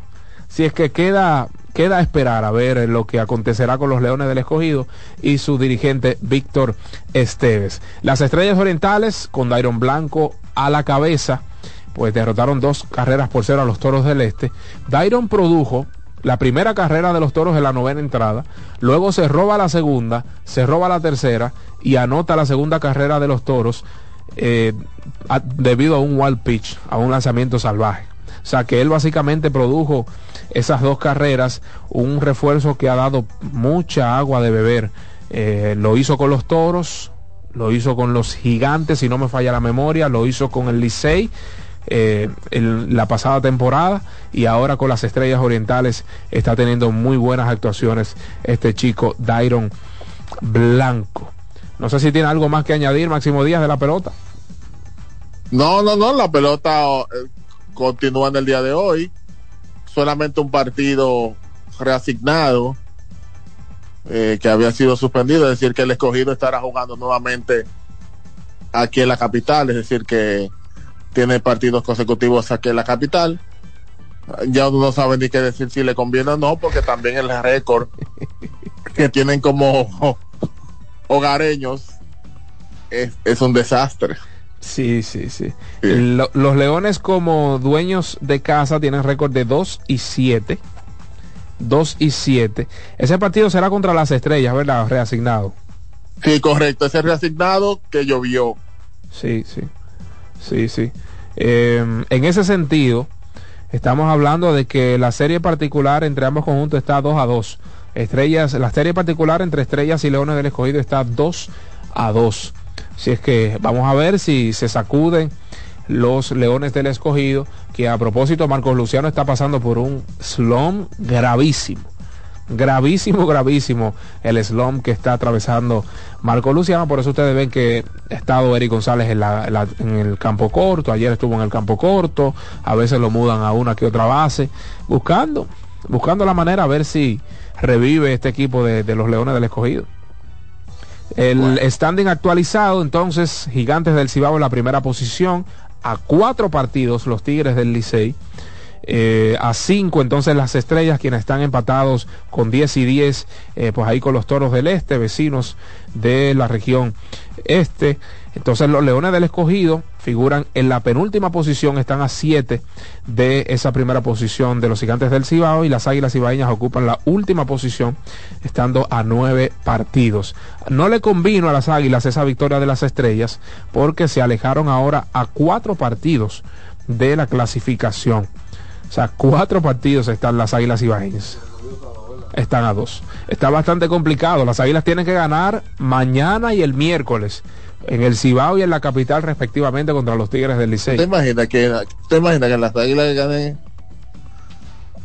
Si es que queda, queda esperar a ver lo que acontecerá con los Leones del Escogido y su dirigente Víctor Esteves. Las Estrellas Orientales, con Dairon Blanco a la cabeza, pues derrotaron dos carreras por cero a los Toros del Este. Dairon produjo la primera carrera de los toros en la novena entrada, luego se roba la segunda, se roba la tercera y anota la segunda carrera de los toros eh, debido a un wild pitch, a un lanzamiento salvaje. O sea que él básicamente produjo esas dos carreras, un refuerzo que ha dado mucha agua de beber. Eh, lo hizo con los toros, lo hizo con los gigantes, si no me falla la memoria, lo hizo con el Licey. Eh, en la pasada temporada y ahora con las estrellas orientales está teniendo muy buenas actuaciones este chico Dairon Blanco. No sé si tiene algo más que añadir Máximo Díaz de la pelota. No, no, no, la pelota eh, continúa en el día de hoy. Solamente un partido reasignado eh, que había sido suspendido, es decir, que el escogido estará jugando nuevamente aquí en la capital, es decir, que tiene partidos consecutivos aquí en la capital. Ya uno no sabe ni qué decir si le conviene o no, porque también el récord (laughs) que tienen como hogareños es, es un desastre. Sí, sí, sí. sí. Lo, los Leones como dueños de casa tienen récord de 2 y 7. 2 y 7. Ese partido será contra las estrellas, ¿verdad? Reasignado. Sí, correcto. Ese reasignado que llovió. Sí, sí. Sí, sí. Eh, en ese sentido, estamos hablando de que la serie particular entre ambos conjuntos está 2 a 2. Estrellas, la serie particular entre Estrellas y Leones del Escogido está 2 a 2. Si es que vamos a ver si se sacuden los Leones del Escogido, que a propósito Marcos Luciano está pasando por un slum gravísimo. Gravísimo, (laughs) gravísimo el slum que está atravesando Marcos Luciano. Por eso ustedes ven que ha estado Eric González en, en, el campo corto. Ayer estuvo en el campo corto. A veces lo mudan a una que otra base. Buscando, buscando la manera a ver si revive este equipo de, de los Leones del Escogido. El standing actualizado, entonces, Gigantes del Cibao en la primera posición, a cuatro partidos los Tigres del Licey. Eh, a cinco entonces las estrellas quienes están empatados con 10 y 10 eh, pues ahí con los toros del este vecinos de la región este entonces los Leones del Escogido figuran en la penúltima posición, están a 7 de esa primera posición de los Gigantes del Cibao y las Águilas Cibaeñas ocupan la última posición, estando a 9 partidos. No le convino a las Águilas esa victoria de las Estrellas porque se alejaron ahora a 4 partidos de la clasificación. O sea, 4 partidos están las Águilas Cibaeñas están a 2 Está bastante complicado. Las Águilas tienen que ganar mañana y el miércoles en el Cibao y en la capital respectivamente contra los Tigres del Licey. ¿Te imaginas que, te imaginas que las Águilas ganen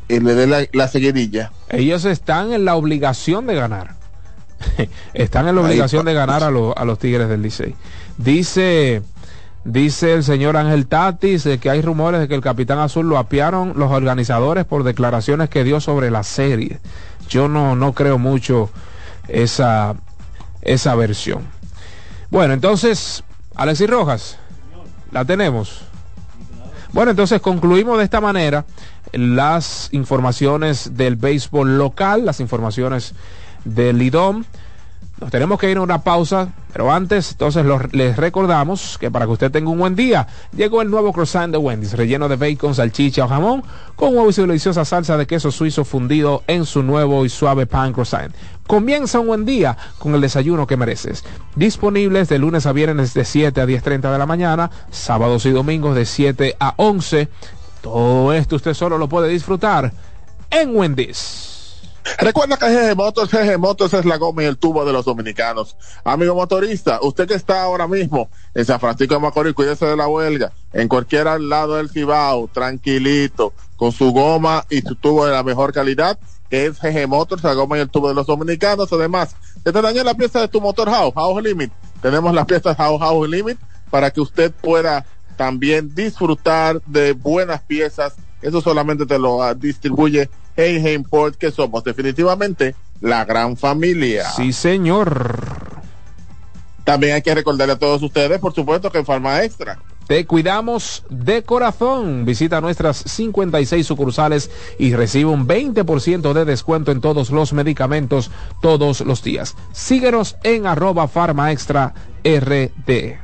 y le den la, seguidilla? Ellos están en la obligación de ganar. (laughs) están en la obligación de ganar a, a los Tigres del Licey. Dice Dice el señor Ángel Tatis que hay rumores de que el Capitán Azul lo apiaron los organizadores por declaraciones que dio sobre la serie. Yo no, no creo mucho esa, esa versión. Bueno, entonces, Alexis Rojas, la tenemos. Bueno, entonces concluimos de esta manera las informaciones del béisbol local, las informaciones del Lidom. Nos tenemos que ir a una pausa, pero antes, entonces les recordamos que para que usted tenga un buen día, llegó el nuevo croissant de Wendy's, relleno de bacon, salchicha o jamón, con huevo y deliciosa salsa de queso suizo fundido en su nuevo y suave pan croissant. Comienza un buen día con el desayuno que mereces. Disponibles de lunes a viernes de 7 a 10.30 de la mañana, sábados y domingos de 7 a 11. Todo esto usted solo lo puede disfrutar en Wendy's. Recuerda que GG Motors, GG Motors es la goma y el tubo de los dominicanos. Amigo motorista, usted que está ahora mismo en San Francisco de Macorís, cuídese de la huelga, en cualquier lado del Cibao, tranquilito, con su goma y su tubo de la mejor calidad, que es GG Motors, la goma y el tubo de los dominicanos. Además, te dañó la pieza de tu motor House, House Limit, tenemos las piezas House House Limit para que usted pueda también disfrutar de buenas piezas. Eso solamente te lo distribuye Hey Import, que somos definitivamente la gran familia. Sí, señor. También hay que recordarle a todos ustedes, por supuesto, que en Farma Extra. Te cuidamos de corazón. Visita nuestras 56 sucursales y recibe un 20% de descuento en todos los medicamentos todos los días. Síguenos en arroba Farma Extra RD.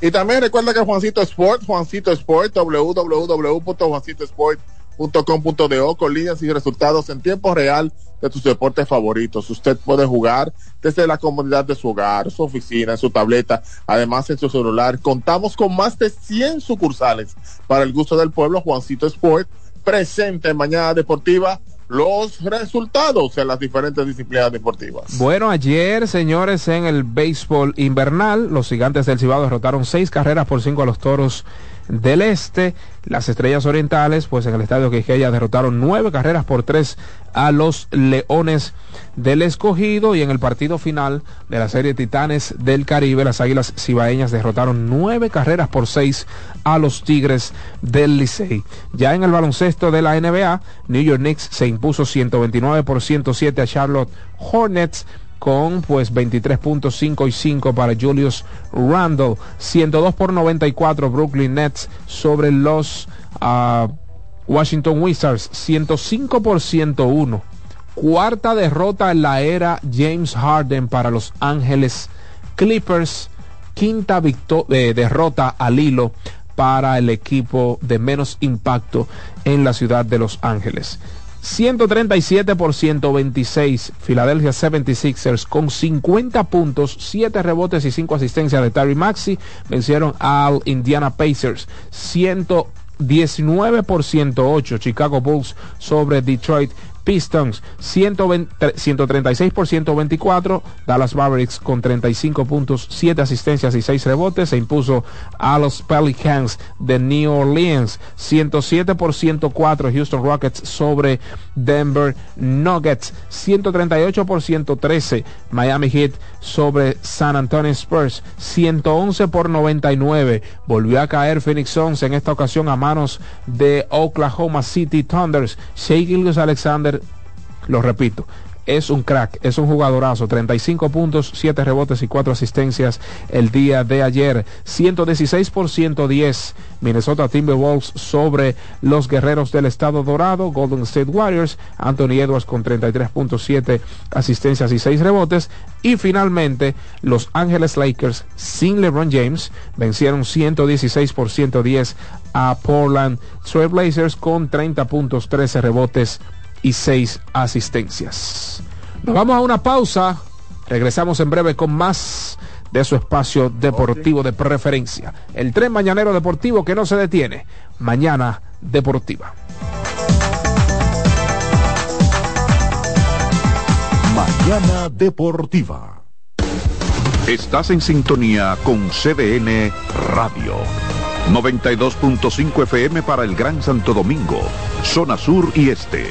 Y también recuerda que Juancito Sport, Juancito Sport, www.juancitosport con líneas y resultados en tiempo real de tus deportes favoritos. Usted puede jugar desde la comodidad de su hogar, su oficina, su tableta, además en su celular. Contamos con más de 100 sucursales para el gusto del pueblo. Juancito Sport presente en Mañana Deportiva los resultados en las diferentes disciplinas deportivas. Bueno, ayer, señores, en el béisbol invernal, los gigantes del Cibao derrotaron seis carreras por cinco a los toros del Este. Las Estrellas Orientales, pues en el Estadio Quisqueya derrotaron nueve carreras por tres a los Leones del Escogido y en el partido final de la serie Titanes del Caribe, las Águilas Cibaeñas derrotaron nueve carreras por seis a los Tigres del Licey. Ya en el baloncesto de la NBA, New York Knicks se impuso 129 por 107 a Charlotte Hornets con pues 23.5 y 5 para Julius Randle, 102 por 94 Brooklyn Nets sobre los uh, Washington Wizards, 105 por 101. Cuarta derrota en la era James Harden para los Ángeles Clippers, quinta eh, derrota al hilo para el equipo de menos impacto en la ciudad de Los Ángeles. 137 por 126. Philadelphia 76ers con 50 puntos, 7 rebotes y 5 asistencias de Terry Maxi vencieron al Indiana Pacers. 119 por 108 Chicago Bulls sobre Detroit Pistons 136 por 124. Dallas Mavericks con 35 puntos, 7 asistencias y 6 rebotes. Se impuso a los Pelicans de New Orleans 107 por 104. Houston Rockets sobre Denver Nuggets 138 por 113. Miami Heat sobre San Antonio Spurs 111 por 99. Volvió a caer Phoenix Suns en esta ocasión a manos de Oklahoma City Thunders. Shea Alexander lo repito, es un crack, es un jugadorazo, 35 puntos, 7 rebotes y 4 asistencias el día de ayer, 116 por 110 Minnesota Timberwolves sobre los guerreros del estado dorado, Golden State Warriors, Anthony Edwards con 33.7 asistencias y 6 rebotes. Y finalmente los Angeles Lakers sin LeBron James vencieron 116 por 110 a Portland Trail Blazers con 30 puntos, 13 rebotes y seis asistencias. Nos vamos a una pausa. Regresamos en breve con más de su espacio deportivo de preferencia. El tren mañanero deportivo que no se detiene. Mañana Deportiva. Mañana Deportiva. Estás en sintonía con CDN Radio. 92.5 FM para el Gran Santo Domingo, zona sur y este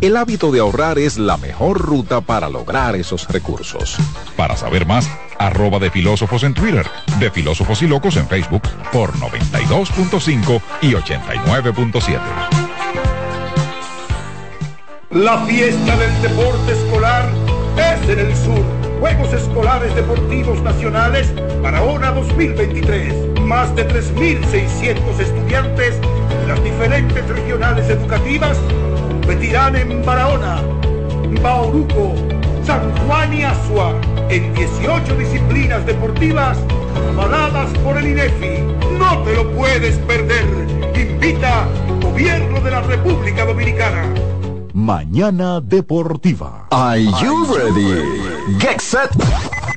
El hábito de ahorrar es la mejor ruta para lograr esos recursos. Para saber más, arroba de filósofos en Twitter, de filósofos y locos en Facebook por 92.5 y 89.7. La fiesta del deporte escolar es en el sur. Juegos Escolares Deportivos Nacionales Barahona 2023. Más de 3.600 estudiantes de las diferentes regionales educativas competirán en Barahona, Bauruco, San Juan y Asua en 18 disciplinas deportivas avaladas por el INEFI. No te lo puedes perder. Invita Gobierno de la República Dominicana. Mañana Deportiva. Are you ready? Get set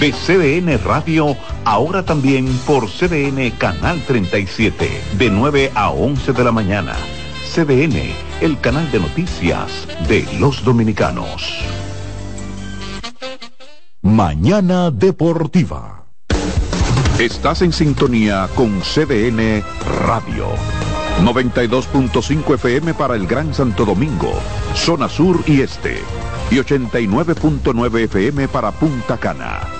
de CDN Radio, ahora también por CDN Canal 37, de 9 a 11 de la mañana. CDN, el canal de noticias de los dominicanos. Mañana Deportiva. Estás en sintonía con CDN Radio. 92.5 FM para el Gran Santo Domingo, zona sur y este. Y 89.9 FM para Punta Cana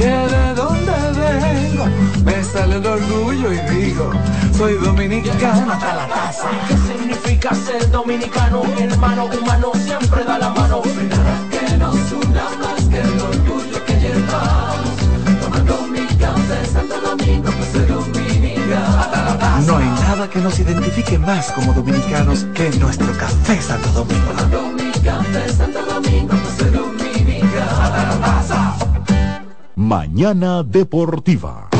que de dónde vengo, me sale el orgullo y digo, soy dominicano hasta la taza. ¿Qué significa ser dominicano? Hermano humano siempre da la mano. Que nos una más que el orgullo que llevamos. Tomando mi café Santo Domingo, pues soy dominicano. No hay nada que nos identifique más como dominicanos que nuestro café Santo Domingo. Tomando mi café Santo Domingo, pues soy dominicano. Mañana Deportiva.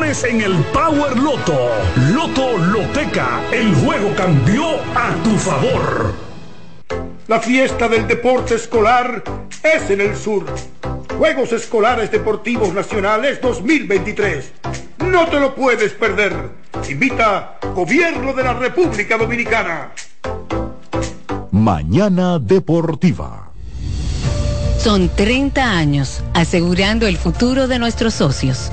en el Power Loto. Loto Loteca, el juego cambió a tu favor. La fiesta del deporte escolar es en el sur. Juegos Escolares Deportivos Nacionales 2023. No te lo puedes perder. Invita Gobierno de la República Dominicana. Mañana Deportiva. Son 30 años asegurando el futuro de nuestros socios.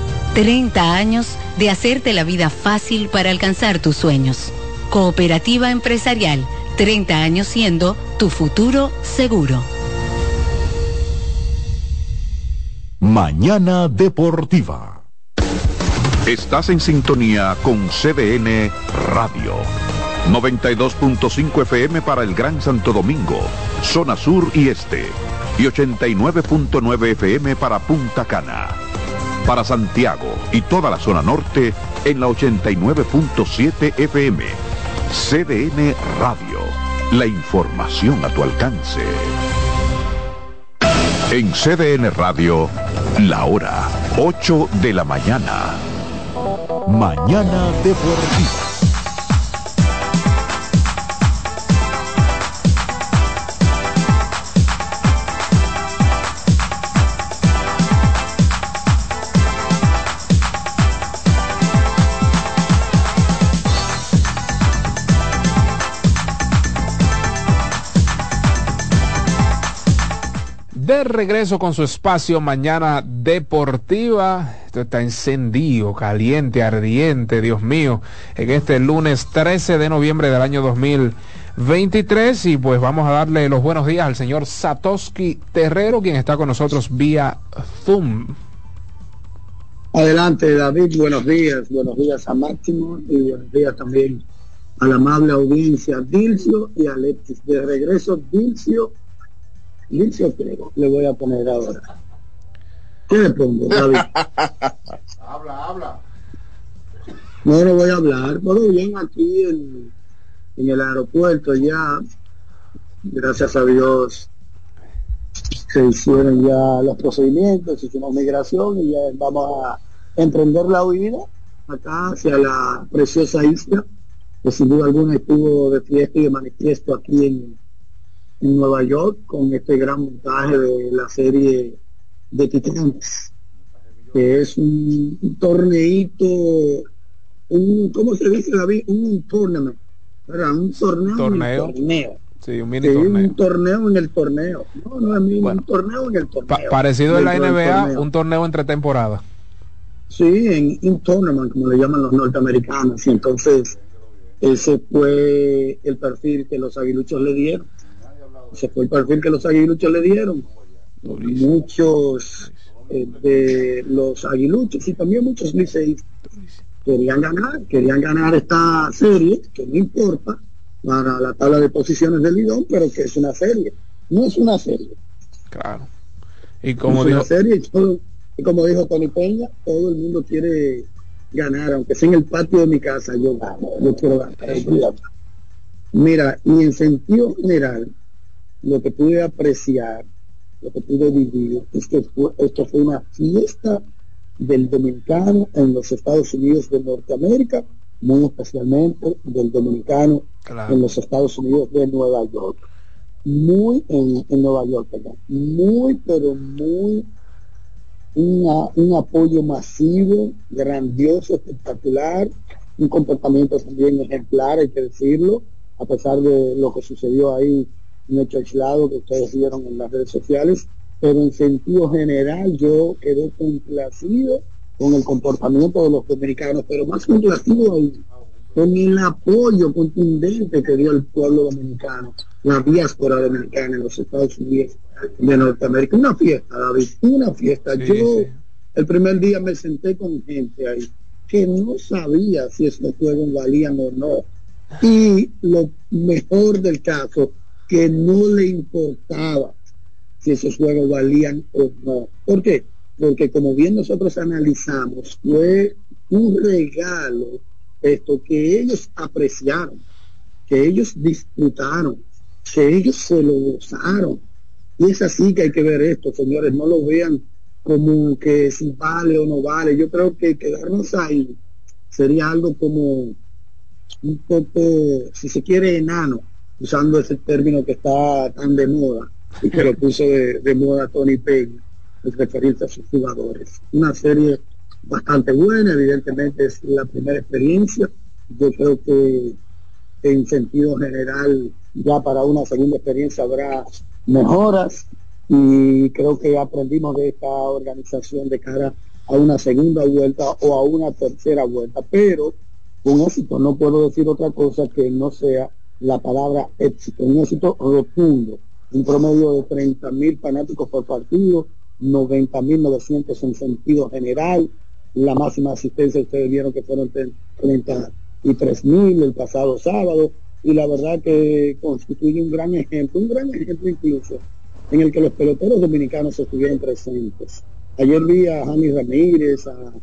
30 años de hacerte la vida fácil para alcanzar tus sueños. Cooperativa empresarial, 30 años siendo tu futuro seguro. Mañana Deportiva. Estás en sintonía con CDN Radio. 92.5 FM para el Gran Santo Domingo, zona sur y este, y 89.9 FM para Punta Cana. Para Santiago y toda la zona norte en la 89.7 FM. CDN Radio. La información a tu alcance. En CDN Radio, la hora 8 de la mañana. Mañana Deportiva. Regreso con su espacio Mañana Deportiva. Esto está encendido, caliente, ardiente, Dios mío, en este lunes 13 de noviembre del año 2023. Y pues vamos a darle los buenos días al señor Satoshi Terrero, quien está con nosotros vía Zoom. Adelante, David, buenos días. Buenos días a Máximo y buenos días también a la amable audiencia Dilcio y Alexis. De regreso, Dilcio Licio Crego, le voy a poner ahora. ¿Qué le pongo, David? (laughs) habla, habla. No, no voy a hablar. Todo bien aquí en, en el aeropuerto ya. Gracias a Dios se hicieron ya los procedimientos, hicimos migración y ya vamos a emprender la huida acá hacia la preciosa isla, que sin duda alguna estuvo de fiesta y de manifiesto aquí en, en Nueva York con este gran montaje de la serie de Titanes, que es un, un torneito, un, ¿cómo se dice David? Un tournament, ¿verdad? Un torneo. Torneo. El torneo. Sí, un mini Sí, torneo. un torneo en el torneo. No, no es mini, Bueno. un torneo en el torneo. Pa- parecido en la NBA, torneo. un torneo entre temporadas. Sí, en in tournament, como le llaman los norteamericanos. Y entonces, ese fue el perfil que los aguiluchos le dieron. Ese fue el perfil que los aguiluchos le dieron. Muchos eh, de los aguiluchos y también muchos liceístas querían ganar, querían ganar esta serie, que no importa para la tabla de posiciones del Lidón, pero que es una serie. No es una serie. Claro. Y como es dijo, una serie y, todo- y como dijo Tony Peña, todo el mundo quiere ganar, aunque sea en el patio de mi casa, yo gano, yo quiero ganar. olvídate. Mira, y en sentido general, lo que pude apreciar, lo que pude vivir, es que fue- esto fue una fiesta del dominicano en los Estados Unidos de Norteamérica, muy especialmente del dominicano Claro. en los Estados Unidos de Nueva York. Muy en, en Nueva York, perdón. Muy, pero muy una- un apoyo masivo, grandioso, espectacular, un comportamiento también ejemplar, hay que decirlo, a pesar de lo que sucedió ahí, un hecho aislado que ustedes vieron en las redes sociales, pero en sentido general yo quedé complacido con el comportamiento de los dominicanos, pero más complacido ahí, con el apoyo contundente que dio el pueblo dominicano, la diáspora dominicana en los Estados Unidos de Norteamérica. Una fiesta, David, una fiesta. Sí, Yo sí. el primer día me senté con gente ahí que no sabía si estos juegos valían o no. Y lo mejor del caso, que no le importaba si esos juegos valían o no. ¿Por qué? Porque como bien nosotros analizamos, fue un regalo esto que ellos apreciaron, que ellos disfrutaron, que ellos se lo gozaron. Y es así que hay que ver esto, señores, no lo vean como que si vale o no vale. Yo creo que quedarnos ahí sería algo como un poco, si se quiere, enano, usando ese término que está tan de moda y que lo puso de, moda Tony Peña, el referirse a sus jugadores. Una serie bastante buena, evidentemente es la primera experiencia. Yo creo que en sentido general ya para una segunda experiencia habrá mejoras y creo que aprendimos de esta organización de cara a una segunda vuelta o a una tercera vuelta, pero un éxito, no puedo decir otra cosa que no sea la palabra éxito, un éxito rotundo, un promedio de 30 mil fanáticos por partido, 90 mil 900 en sentido general, la máxima asistencia ustedes vieron que fueron 30 y 3000 el pasado sábado. Y la verdad que constituye un gran ejemplo, un gran ejemplo incluso en el que los peloteros dominicanos estuvieron presentes. Ayer vi a Jani Ramírez, a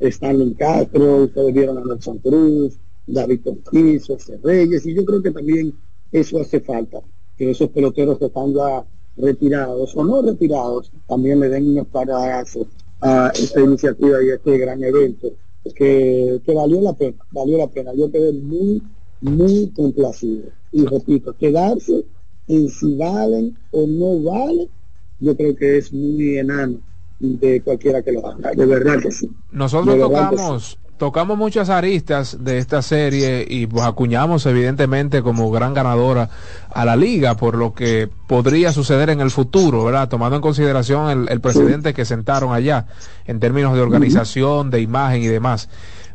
Stanley Castro, ustedes vieron a Nelson Cruz, David Ortiz, José Reyes, y yo creo que también eso hace falta, que esos peloteros que están ya retirados o no retirados también le den un espaldarazo a esta iniciativa y a este gran evento que, que valió la pena, valió la pena. Yo quedé muy, muy complacido. Y repito, quedarse en si valen o no valen, yo creo que es muy enano de cualquiera que lo haga. De verdad que sí. Nosotros tocamos, tocamos muchas aristas de esta serie y pues acuñamos evidentemente como gran ganadora a la liga por lo que podría suceder en el futuro, ¿verdad? Tomando en consideración el, presidente que sentaron allá en términos de organización, de imagen y demás.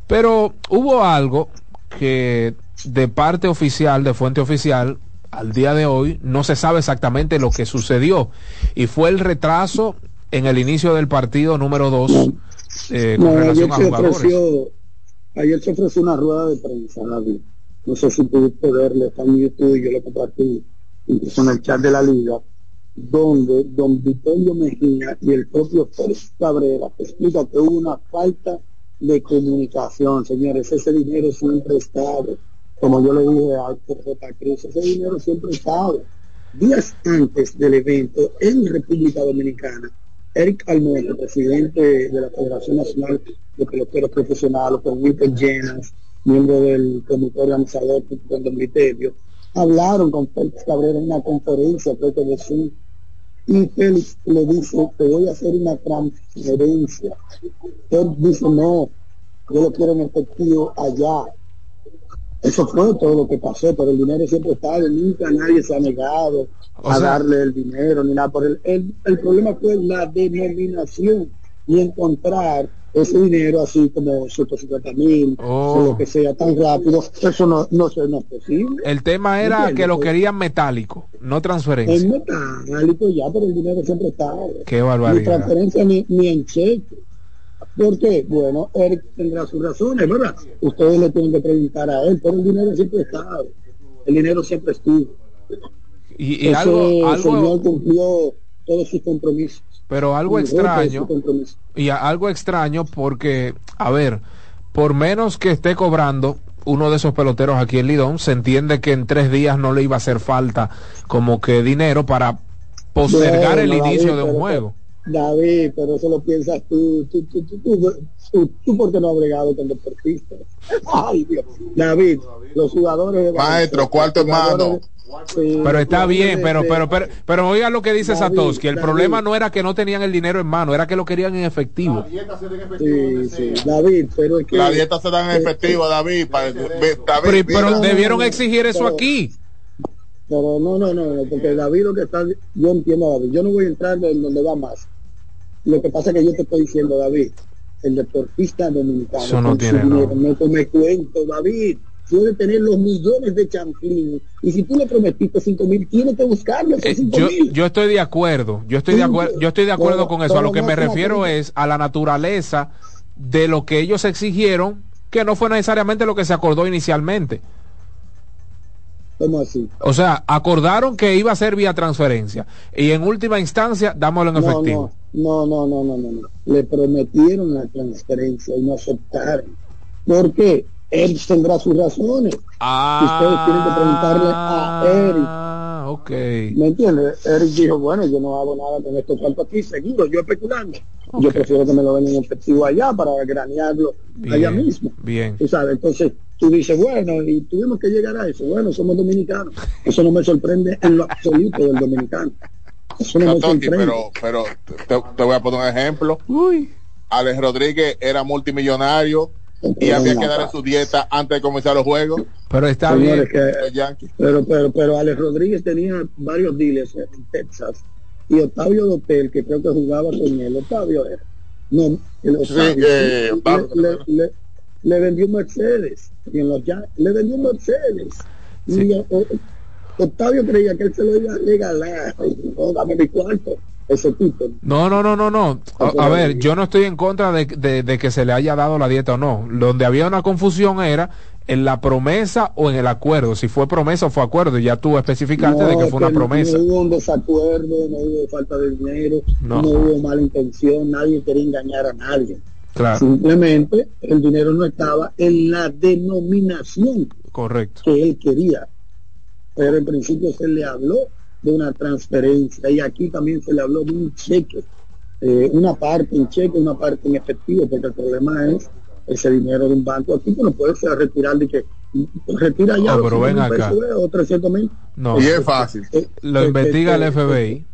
Pero hubo algo que de parte oficial, de fuente oficial, al día de hoy no se sabe exactamente lo que sucedió y fue el retraso en el inicio del partido número 2 eh, con relación a jugadores. ayer se ofreció una rueda de prensa, David. No sé si pudiste verlo, está en YouTube yo lo compartí incluso en el chat de la liga, donde don Vitorio Mejía y el propio Félix Cabrera explica que hubo una falta de comunicación, señores. Ese dinero siempre estado, como yo le dije a J. Cruz, ese dinero siempre estado. Días antes del evento en República Dominicana, Eric Almonte, presidente de la Federación Nacional de Peloteros Profesionales, con Wilton Llenas, miembro del comité organizador con Don Viterio, hablaron con Félix Cabrera en una conferencia, creo que de Zoom, y Félix le dice, te voy a hacer una transferencia. Él dice, no, yo lo quiero en efectivo allá. Eso fue todo lo que pasó, pero el dinero siempre estaba, nunca nadie se ha negado a darle el dinero ni nada por el, el, problema fue la denominación y encontrar ese dinero así como 150 mil o lo que sea tan rápido eso no, no, es posible. El tema era que lo querían metálico no transferencia. Es metálico ya pero el dinero siempre está. Qué barbaridad. Ni transferencia ni, ni en cheque ¿Por qué? Bueno, él tendrá sus razones, ¿verdad? Ustedes le tienen que preguntar a él, pero el dinero siempre está, el dinero siempre estuvo. Y, algo, algo cumplió todos sus compromisos. Pero algo extraño, y algo extraño porque, a ver, por menos que esté cobrando uno de esos peloteros aquí en Lidón, se entiende que en tres días no le iba a hacer falta como que dinero para postergar el inicio de un juego. David, pero eso lo piensas tú, tú, tú, tú, tú, tú, porque no has bregado con deportistas. (laughs) Ay, Dios. David, los jugadores Maestro, cuarto hermano pero está bien, pero, pero, pero, pero oiga lo que dice Satoshi, el problema no era que no tenían el dinero en mano, era que lo querían en efectivo. David, pero es que... La dieta se da en efectivo, David. pero, debieron exigir eso aquí. Pero no, no, no, porque David lo que está, yo entiendo David, yo no voy a entrar en donde va más. Lo que pasa es que yo te estoy diciendo, David, el deportista dominicano, eso no tiene dinero, no me cuento, David. Puede tener los millones de champiñones y si tú le prometiste cinco mil tienes que buscarlo eh, yo, yo estoy de acuerdo yo estoy de acuerdo yo estoy de acuerdo con eso. A lo que me refiero es a la naturaleza de lo que ellos exigieron que no fue necesariamente lo que se acordó inicialmente ¿Cómo así? O sea, acordaron que iba a ser vía transferencia y en última instancia dámoslo en efectivo. No, no, no, no, no, no. Le prometieron la transferencia y no aceptaron. ¿Por qué? él tendrá sus razones. Ah, Ustedes tienen que preguntarle a Eric. Ah, ok. ¿Me entiendes? Eric dijo, bueno, yo no hago nada con estos saltos aquí, seguro, yo especulando. Yo prefiero que me lo den en efectivo allá para granearlo allá mismo. Bien. Tú sabes, entonces tú dices, bueno, y tuvimos que llegar a eso. Bueno, somos dominicanos. Eso no me sorprende en lo absoluto del dominicano. Eso no, me sorprende. Pero, pero te, te, voy a poner un ejemplo. Uy. Alex Rodríguez era multimillonario y había que darle su dieta antes de comenzar los juegos. Pero está bien. pero, pero, pero Alex Rodríguez tenía varios dealers en Texas y Octavio Dotel, que creo que jugaba con él, Octavio era. No, eh, le, vendió Mercedes y en los ya, le vendió Mercedes. Y Octavio creía que él se lo iba a regalar. (laughs) No, dame mi cuarto ese. No, no, no, no, no. A, ver, yo no estoy en contra de, de, que se le haya dado la dieta o no. Donde había una confusión era en la promesa o en el acuerdo. Si fue promesa o fue acuerdo, ya tú especificaste de que fue una promesa. No hubo un desacuerdo, no hubo falta de dinero, no, hubo mala intención, nadie quería engañar a nadie. Simplemente el dinero no estaba en la denominación Correcto. que él quería. Pero en principio se le habló de una transferencia. Y aquí también se le habló de un cheque, eh, una parte en cheque, una parte en efectivo, porque el problema es ese dinero de un banco. Aquí que no puede ser retirar de que retira ya no, pero ven acá. Pesos, o 300 mil. No, y es fácil. Eh, lo investiga el FBI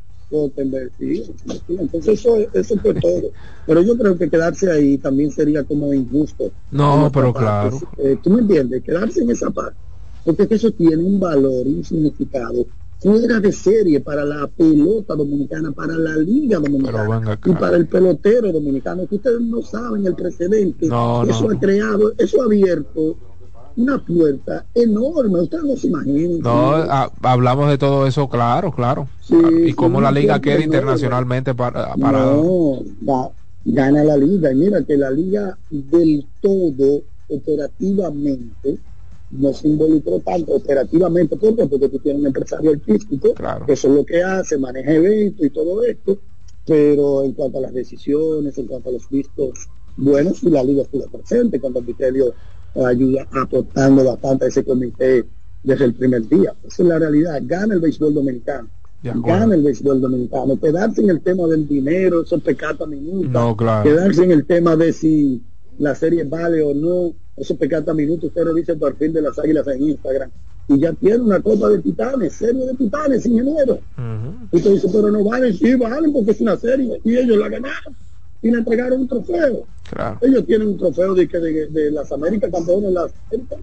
entonces eso, eso fue todo. Pero yo creo que quedarse ahí también sería como injusto. No pero claro. Eh, tú me entiendes quedarse en esa parte. Porque eso tiene un valor y un significado fuera de serie para la pelota dominicana, para la liga dominicana y para el pelotero dominicano, que ustedes no saben el precedente. eso ha creado, eso ha abierto una puerta enorme, ustedes no se imaginan. No, hablamos de todo eso, claro, claro. y cómo la liga queda internacionalmente para, No, gana la liga. Y mira que la liga del todo operativamente no se involucró tanto operativamente, porque tú tienes un empresario artístico, que eso es lo que hace, maneja eventos y todo esto, pero en cuanto a las decisiones, en cuanto a los vistos buenos, y la liga estuvo presente cuando el Vitelio ayuda aportando bastante a ese comité desde el primer día. Esa es la realidad, gana el béisbol dominicano. Gana el béisbol dominicano. Quedarse en el tema del dinero, eso pecata minuta. Quedarse en el tema de si la serie vale o no, eso pecata minutos, usted revisa el perfil de las águilas en Instagram y ya tiene una copa de titanes, serie de titanes, ingeniero. Y usted dice, pero no valen, sí valen porque es una serie y ellos la ganaron y le entregaron un trofeo. Ellos tienen un trofeo de, de, de las Américas, campeones de las Américas.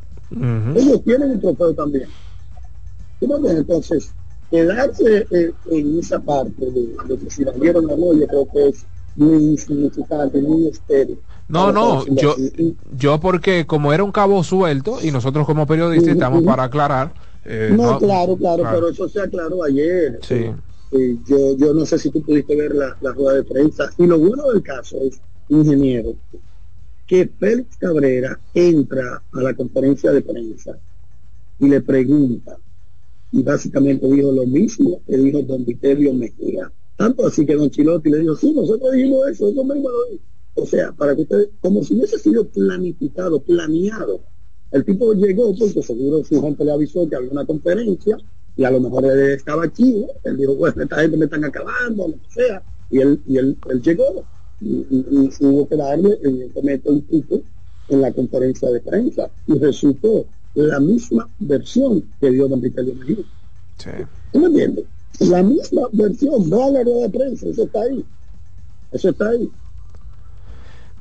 Ellos tienen un trofeo también. Entonces, quedarse eh, en esa parte de, de que si la dieron no, yo creo que es muy insignificante, muy estéril. No, no, yo, yo porque como era un cabo suelto y nosotros como periodistas estamos para aclarar. Eh, no, claro, claro, pero eso se aclaró ayer. Sí. yo, yo no sé si tú pudiste ver la, la rueda de prensa. Y lo bueno del caso es, ingeniero, que Félix Cabrera entra a la conferencia de prensa y le pregunta, y básicamente dijo lo mismo que dijo don Vitelio Mejía. Tanto así que don Chilotti le dijo, sí, nosotros dijimos eso, eso mismo lo dijo. O sea, para que ustedes, como si hubiese sido planificado, planeado. El tipo llegó porque seguro su gente le avisó que había una conferencia y a lo mejor él estaba aquí, él dijo, bueno, esta gente me están acabando, lo que sea, y él, y él, llegó y, hubo que darle evidentemente un tipo en la conferencia de prensa y resultó la misma versión que dio Don Mejía. Sí. ¿Tú me entiendes? La misma versión, no la rueda de prensa, eso está ahí. Eso está ahí.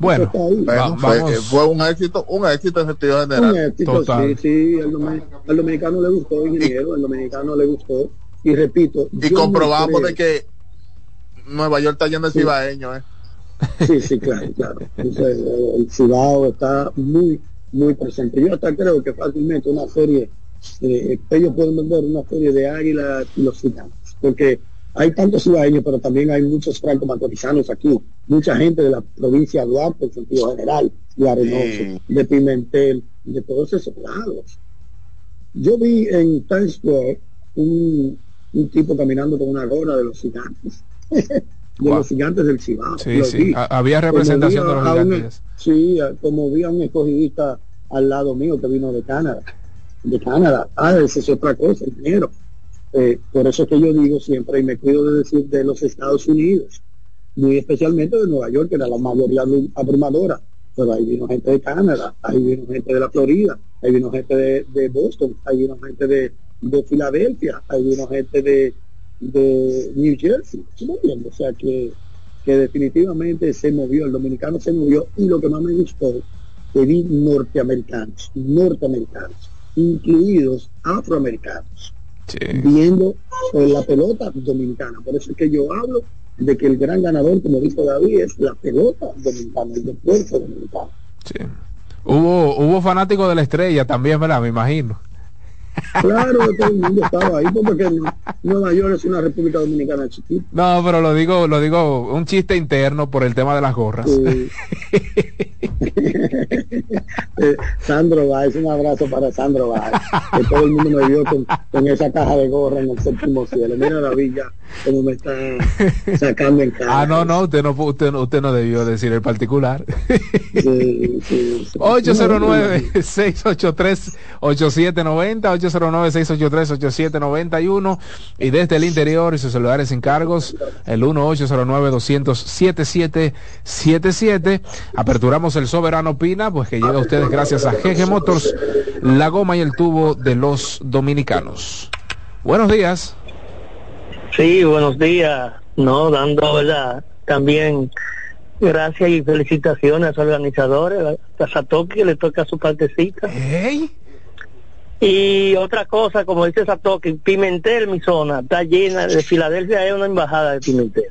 Bueno, fue, un éxito, un éxito en sentido general. Un éxito, sí, sí, al, dominicano le gustó, ingeniero, al dominicano le gustó. Y repito, y comprobamos de que Nueva York está lleno de cibaeños, ¿eh? Sí, sí, claro, claro. el Cibao está muy, muy presente. Yo hasta creo que fácilmente una serie, eh, ellos pueden vender una serie de águilas y los gigantes, porque hay tantos ciudadanos, pero también hay muchos franco-macorizanos aquí, mucha gente de la provincia de Duarte en sentido general, de Arenoso, de Pimentel, de todos esos lados. Yo vi en Times Square un, un tipo caminando con una gorra de los gigantes, (laughs) de los gigantes del Cibao. Sí, sí. había representación de los gigantes. sí, como vi a un escogidista al lado mío que vino de Canadá. De Canadá. Ah, esa es otra cosa, el dinero eh, por eso es que yo digo siempre, y me cuido de decir de los Estados Unidos, muy especialmente de Nueva York, que era la mayoría abrumadora, pero ahí vino gente de Canadá, ahí vino gente de la Florida, ahí vino gente de, Boston, ahí vino gente de, Filadelfia, ahí vino gente de, New Jersey, O sea que, que definitivamente se movió, el dominicano se movió, y lo que más me gustó, que vi norteamericanos, norteamericanos, incluidos afroamericanos viendo la pelota dominicana. Por eso es que yo hablo de que el gran ganador, como dijo David, es la pelota dominicana, el deporte dominicano. Sí. Hubo, hubo fanáticos de la estrella también, ¿verdad? Me imagino. Claro, (laughs) todo el mundo estaba ahí porque Nueva York es una república dominicana chiquita. No, pero lo digo, lo digo, un chiste interno por el tema de las gorras. (laughs) (laughs) Eh, Sandro Báez, un abrazo para Sandro Báez, que todo el mundo me vio con, con esa caja de gorra en el séptimo cielo. Mira la villa como me está sacando en cara. Ah, no, no, usted no, usted no, usted no debió decir el particular. (laughs) Sí, sí, sí. 809-683-8790, 809-683-8791 y desde el interior y sus celulares sin cargos, el 1-809-200-7777. Aperturamos el Soberano Pina, pues que llega a ustedes gracias a GG Motors, la goma y el tubo de los dominicanos. Buenos días. Sí, buenos días. No, dando, ¿verdad? También gracias y felicitaciones a los organizadores, a Satoki que le toca su partecita. Y otra cosa, como dice Satoki, Pimentel, mi zona, está llena, de Filadelfia hay una embajada de Pimentel.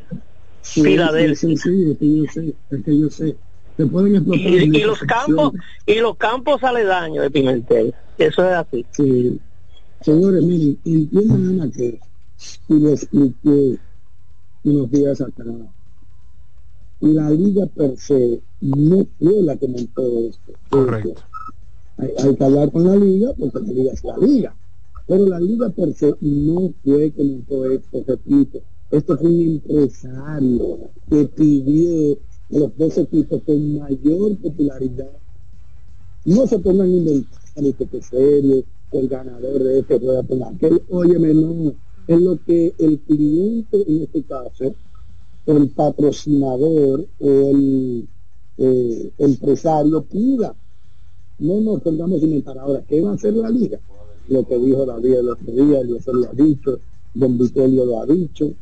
Sí, Filadelfia. Sí, sí, sí, es que yo sé, es que yo sé. Se pueden explotar. Y, los campos, y los campos aledaños de Pimentel. Eso es así. Sí. Señores, miren, entiendan una cosa, y lo expliqué unos días atrás. La liga per se no fue la que montó esto. Correcto. Hay, hay que hablar con la liga porque la liga es la liga. Pero la liga per se no fue que montó esto, repito. Esto fue un empresario que pidió los dos equipos con mayor popularidad no se pongan a inventar ni que serio, el ganador de este rueda por aquel, óyeme, no, es lo que el cliente en este caso, el patrocinador o el eh, empresario pida. No nos pongamos inventar ahora, ¿qué va a hacer la liga? Lo que dijo David el otro día, se lo ha dicho, Don Vitelio lo ha dicho,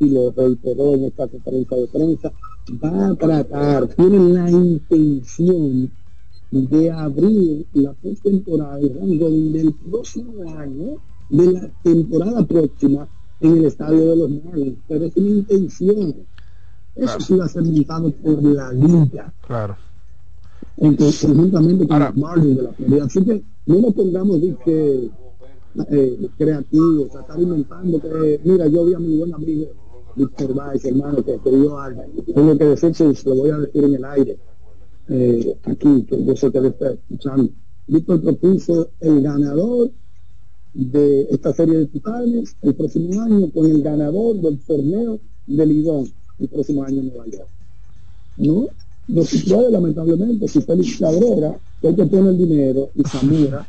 y lo reiteró en esta conferencia de prensa, va a tratar, tiene la intención de abrir la postemporada y rango del próximo año de la temporada próxima en el estadio de los Marlins. Pero es una intención. Eso sí va a ser montado por la liga. Claro. en co- conjuntamente con los Marlins de la Florida. Así que no nos pongamos de que eh, creativos a estar inventando que mira yo vi a mi buen amigo Víctor Báez hermano que escribió algo tengo que decir que lo voy a decir en el aire eh, aquí, que yo sé que él está escuchando. Víctor propuso el ganador de esta serie de titanes el próximo año con el ganador del torneo de Lidón el próximo año en Nueva York. No, se puede lamentablemente, si Félix Cabrera, que el que pone el dinero, y Zamora,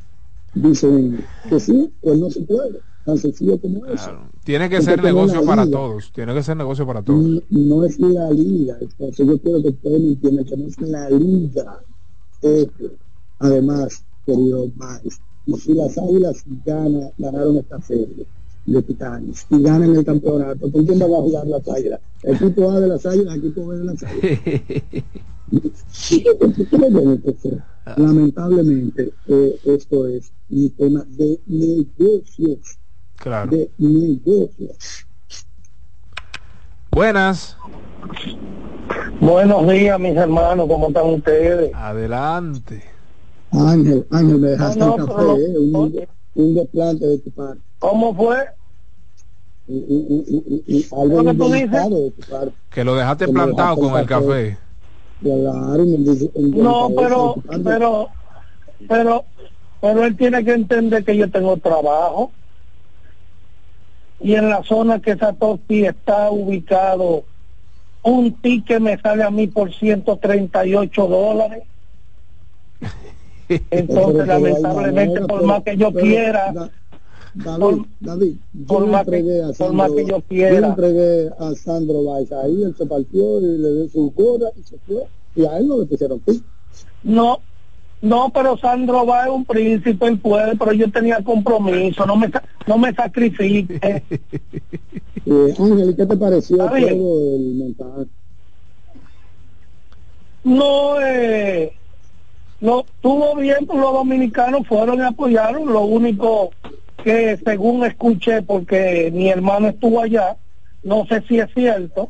dicen que sí, pues no se puede, tan sencillo como eso. Tiene que Porque ser negocio para liga, todos. Tiene que ser negocio para todos. no, no es la liga, entonces yo quiero que ustedes me entiendan que no es la liga. Este, además, querido Maes, si las águilas gana, ganaron esta serie de titanes y ganan el campeonato, ¿con quién van a jugar las águilas? Equipo A de las águilas, equipo B de las águilas. (laughs) Lamentablemente, eh, esto es un tema de negocios. Claro. De negocios. Buenas. Buenos días, mis hermanos, ¿cómo están ustedes? Adelante. Ángel, Ángel, me dejaste No, el no, café, pero- eh, un, un desplante de tu parte. ¿Cómo fue? Y- y- y- y- y algo ¿Lo que tú inventado de tu parte. Que lo dejaste Que plantado dejaste con el café. Dice- No, pero, pero, pero, pero él tiene que entender que yo tengo trabajo. Y en la zona que Satoshi está ubicado, un ticket me sale a mí por 138 dólares. (laughs) Entonces, lamentablemente, por más que yo quiera, Da- David, por- David, yo por le más que- entregué a por Sandro, más que yo quiera. le entregué a Sandro Valls, ahí él se partió y le dio su gorra y se fue, y a él no le pusieron fin. No, no, pero Sandro va es un príncipe, él puede, pero yo tenía compromiso, no me, no me sacrifique. Eh, Ángel, ¿y qué te pareció todo el montaje? No, eh, no, estuvo bien, pues los dominicanos fueron y apoyaron, lo único que según escuché, porque mi hermano estuvo allá, no sé si es cierto,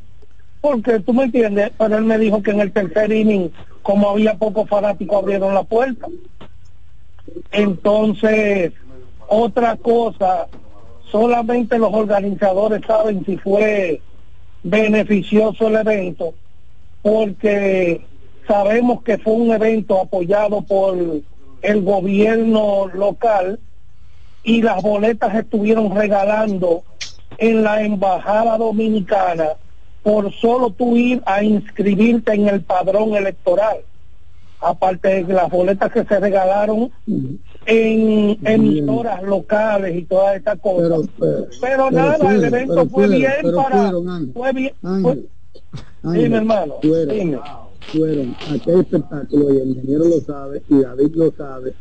porque tú me entiendes, pero él me dijo que en el tercer inning, como había pocos fanáticos, abrieron la puerta. Entonces, otra cosa, solamente los organizadores saben si fue beneficioso el evento, porque sabemos que fue un evento apoyado por el gobierno local y las boletas estuvieron regalando en la embajada dominicana por solo tú ir a inscribirte en el padrón electoral aparte de las boletas que se regalaron en emisoras locales y todas estas cosas. Pero, nada, el evento fue bien para... fue bien... dime, hermano. Fueron, fueron aquel espectáculo, y el ingeniero lo sabe, y David lo sabe,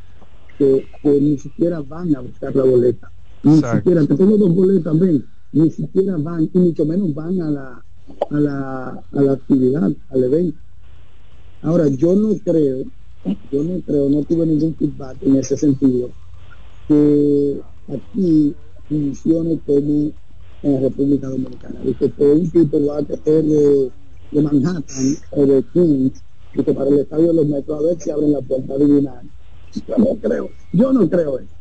que, que ni siquiera van a buscar la boleta. Ni siquiera, te tengo dos boletas, ven, ni siquiera van, y mucho menos van a la, a la, a la actividad, al evento. Ahora, yo no creo, yo no creo, no tuve ningún feedback en ese sentido, que aquí funcione como en la República Dominicana. Dice que un tipo va a coger de, de Manhattan o de Queens, y que para el estadio de los metros a ver si abren la puerta adivinar. Yo no creo, yo no creo eso.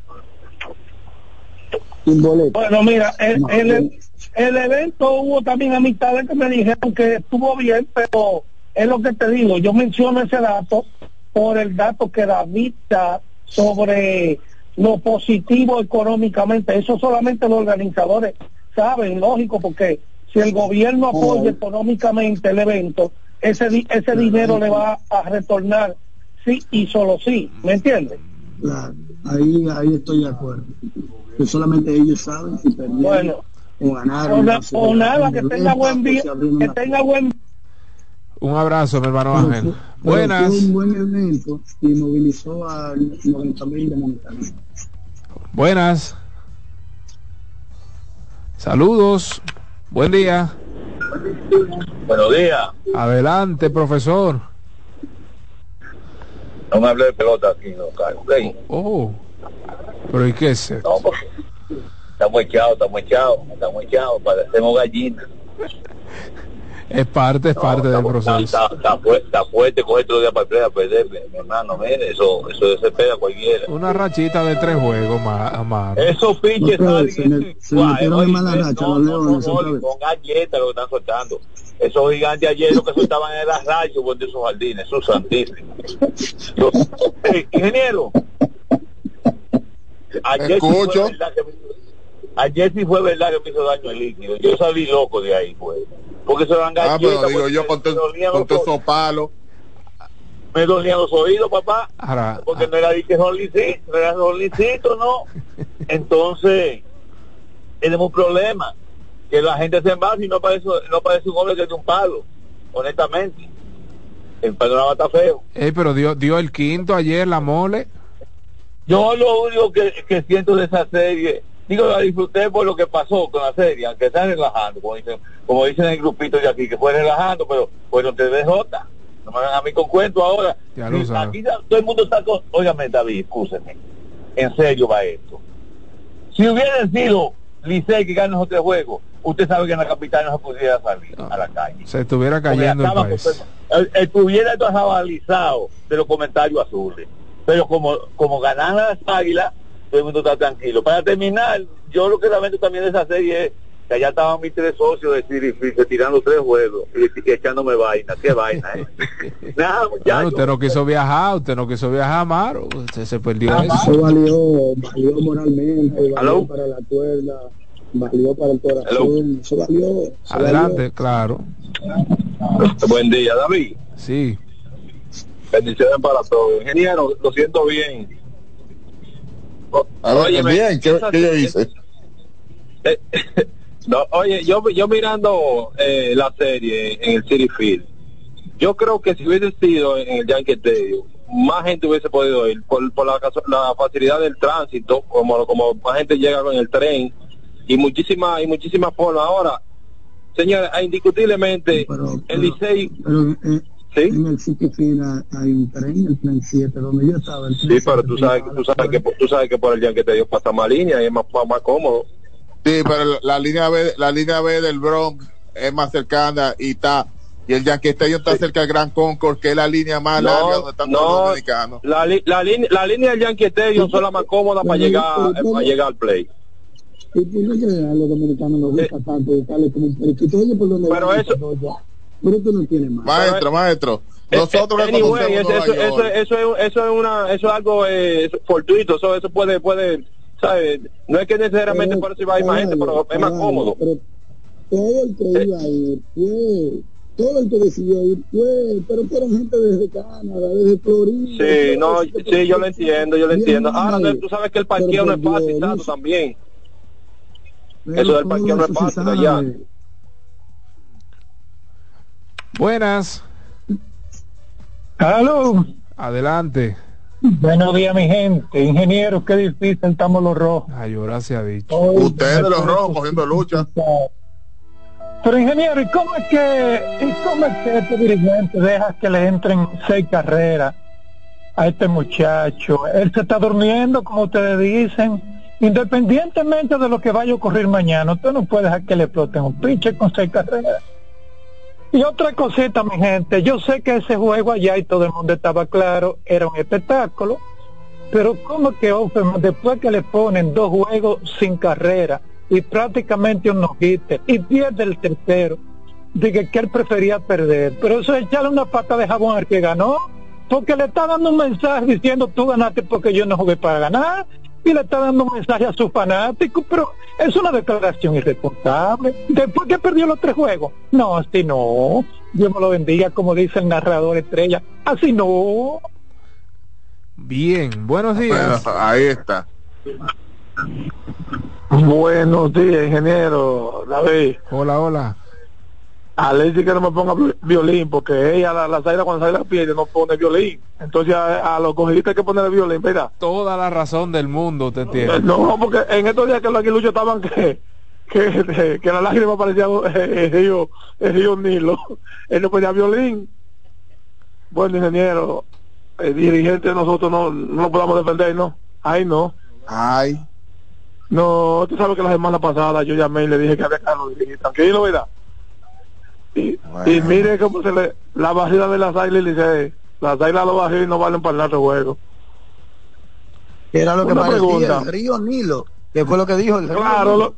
Bueno, mira, el, el evento hubo también amistades que me dijeron que estuvo bien, pero es lo que te digo, yo menciono ese dato por el dato que David da sobre lo positivo económicamente. Eso solamente los organizadores saben, lógico, porque si el gobierno apoya económicamente el evento, ese, ese dinero le va a retornar sí y solo sí, ¿me entiendes? Claro, ahí, ahí estoy de acuerdo. Que solamente ellos saben si perdieron bueno, o ganaron. O, nada, que tenga buen, que tenga buen un abrazo, mi hermano Ángel. Buenas. Fue un buen evento y movilizó a 90 mil dominicanos. Buenas. Saludos. Buen día. Buenos días. Adelante, profesor. No me hable de pelota aquí, no, Carlos. Oh. Pero ¿y qué es? No, porque estamos echados, estamos echachados, estamos echados, parecemos gallinas. Es parte, es parte del proceso. Está, está, está, fuerte, coger otro día para a perder, mi hermano, mire, eso, eso desespera a cualquiera. Una rachita de tres juegos, más Esos pinches salen se, me, se metieron en mala racha los leones Con galletas lo que están soltando. Esos gigantes ayer lo que soltaban era las rayas de esos jardines, esos santísimos. ingeniero, ayer Escucho. Sí ayer sí fue verdad que me hizo daño el líquido. Yo salí loco de ahí, pues porque se van Ah, pero digo yo con todos esos palos. Me dolían los oídos, papá. porque ah. no era que solicito, no era solicito, no. (laughs) Entonces, tenemos un problema. Que la gente se envasa y no parece, no parece un hombre que es un palo, honestamente. El panorama está feo. Ey, pero dio, dio el quinto ayer, la mole. Yo lo único que, que siento de esa serie digo, la disfruté por lo que pasó con la serie, aunque están relajando, como dicen, como dicen el grupito de aquí, que fue relajando, pero fueron TV J. No me hagan a mí con cuento ahora. aquí todo el mundo está con... Óigame, David, escúcheme. En serio va esto. Si hubiera sido Licey que gana otro juego, usted sabe que en la capital no se pudiera salir a la calle. Se estuviera cayendo el país. Estuviera esto de los comentarios azules. Pero como, como ganan las águilas, todo el mundo está tranquilo. Para terminar, yo lo que lamento también de esa serie es que allá estaban mis tres socios de tirando tres juegos y, echándome vaina. Qué vaina, ¿eh? (laughs) Nada, usted no quiso viajar, usted no quiso viajar, Amaro. Usted se perdió ah, eso. Eso valió, valió moralmente, valió para la cuerda, valió para el corazón. Eso valió. Adelante, claro. Buen día, David. Sí. Bendiciones para todos. Ingeniero, lo siento bien oye, bien, ¿qué, yo hice? Eh, (laughs) no, oye, yo, yo mirando eh, la serie en el City Field, yo creo que si hubiese sido en el Yankee Stadium, más gente hubiese podido ir por, por la, la, facilidad del tránsito, como, como más gente llega con el tren y muchísimas y muchísimas formas. Ahora, señores, indiscutiblemente el Licey... Eh, en el sitio final hay un tren, el plan 7, donde yo estaba. sí, pero tú sabes, tú sabes, que, tú sabes que por el que te dio pasa más línea y es más, más cómodo. Sí, pero la línea B, la línea B del Bronx es más cercana y está y el Yankee Stadium está cerca del Gran Concord, que es la línea más larga donde están no, los dominicanos. La, la, la, línea del Yankee Stadium es la más cómoda para llegar, para llegar al play. Y qué a los dominicanos nos gusta tanto como un periquito. Oye, por donde pero eso, Pero tú no tienes más. Maestro, maestro. Eh, Nosotros anyway, conocemos eso, Nueva eso, York. eso, eso, es, eso es una eso es algo eh, fortuito eso eso puede puede ¿sabes? no es que necesariamente Pero, por eso iba a ir más gente pero es más Claro, cómodo Pero todo el que iba a ir fue, todo el que decidió ir fue, pero fueron gente desde Canadá, desde Florida. sí no todo eso, sí yo lo entiendo yo lo entiendo ahora mal. tú sabes que el parqueo no es fácil tanto también pero eso del parqueo no es fácil allá. Buenas. Aló. Adelante. Buenos días, mi gente. Ingenieros, qué difícil estamos los rojos. Ay, ahora se ha dicho. Ustedes los rojos cogiendo lucha. Pero ingeniero, ¿y cómo es que, y cómo es que este dirigente deja que le entren seis carreras a este muchacho? Él se está durmiendo, como ustedes dicen. Independientemente de lo que vaya a ocurrir mañana, usted no puede dejar que le exploten un pinche con seis carreras. Y otra cosita, mi gente, yo sé que ese juego allá y todo el mundo estaba claro, era un espectáculo, pero como que Offerman, después que le ponen dos juegos sin carrera y prácticamente un no y pierde el tercero, dije que él prefería perder, pero eso es echarle una pata de jabón al que ganó, porque le está dando un mensaje diciendo tú ganaste porque yo no jugué para ganar, y le está dando un mensaje a sus fanáticos, pero es una declaración irresponsable. Después que perdió los tres juegos, no, así no. Dios me lo bendiga, como dice el narrador estrella, así no. Bien, buenos días. Bueno, ahí está. Buenos días, ingeniero David. Hola, hola. A Lady que no me ponga vi- violín, porque ella, la, la Zaira, cuando sale la pierde, no pone violín. Entonces a, a los cogiditos hay que ponerle violín, ¿verdad? Toda la razón del mundo usted tiene. Eh, No, porque en estos días que los aguiluchos estaban que que, que la lágrima parecía eh, el río, el río Nilo. (laughs) Él no ponía violín. Bueno, ingeniero, el dirigente de nosotros no, no lo podamos defender, ¿no? Ay, no. Ay. No, tú sabes que la semana pasada yo llamé y le dije que había que lo dirigir. Tranquilo, ¿verdad? Y, y mire cómo se le... La barrida de las águilas, le dice, las águilas lo bajé y no valen para nada este juego. Era lo que Una parecía pregunta. el río Nilo, que fue lo que dijo el río Claro, Nilo.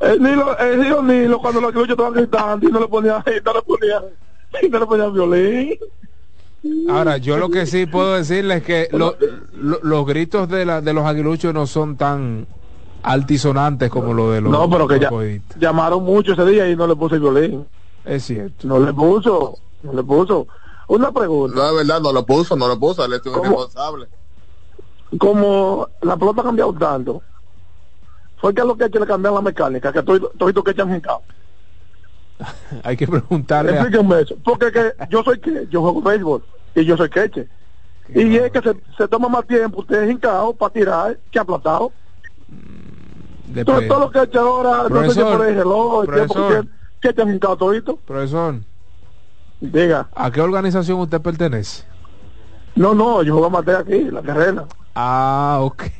lo- el Nilo, el río Nilo cuando los aguiluchos estaban gritando y no le ponían, y no le ponían, y no le ponían violín. Ahora, yo lo que sí puedo decirles es que lo- lo- los gritos de, la, de los aguiluchos no son tan altisonantes como lo de los, No, pero que los ya, llamaron mucho ese día y no le puse el violín. Es cierto. No le puso, no le puso. Una pregunta. No, es verdad, no lo puso, no lo puso. Él es un ¿Cómo? irresponsable. Como la pelota ha cambiado tanto, fue que a lo que hay que le cambiar la mecánica, que todo, todo que echan en campo. (laughs) Hay que preguntarle a, Explíquenme eso. Porque que yo soy que, yo juego béisbol y yo soy queche. Y es que se, se toma más tiempo usted es hincado para tirar que aplatado. Todo, Depende. todo lo que echa ahora, no sé si Profesor, por el reloj, el tiempo profesor. Que, que echan hincado todito. Profesor, Diga, ¿a qué organización usted pertenece? no, no, yo juego más de aquí, la carrera. Ah, ok. (laughs)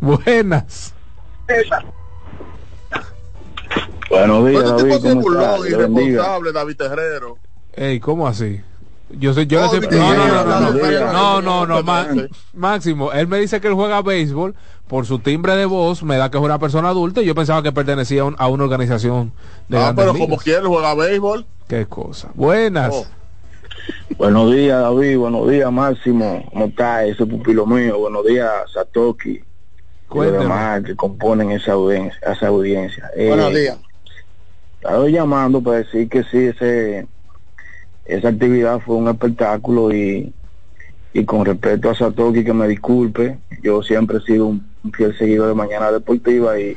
Buenas. Buenos días, Pero David, este tipo es irresponsable, David Terrero. Ey, ¿cómo así? Yo soy, yo No, le no, no, no, no, no, no, no, no, de- Ma- Máximo, él me dice que él juega béisbol, por su timbre de voz me da que es una persona adulta y yo pensaba que pertenecía a, un- a una organización de Ah, pero ligas. como quiere juega béisbol. Qué cosa. Buenas. Oh. Buenos días, David. Buenos días, Máximo. ¿Cómo está ese pupilo mío? Buenos días, Satoki. Demás que componen esa audiencia. Esa audiencia. Eh, Buenos días. Estoy llamando para decir que sí, ese, esa actividad fue un espectáculo y, y con respecto a Satoki, que me disculpe, yo siempre he sido un, un fiel seguidor de Mañana Deportiva y,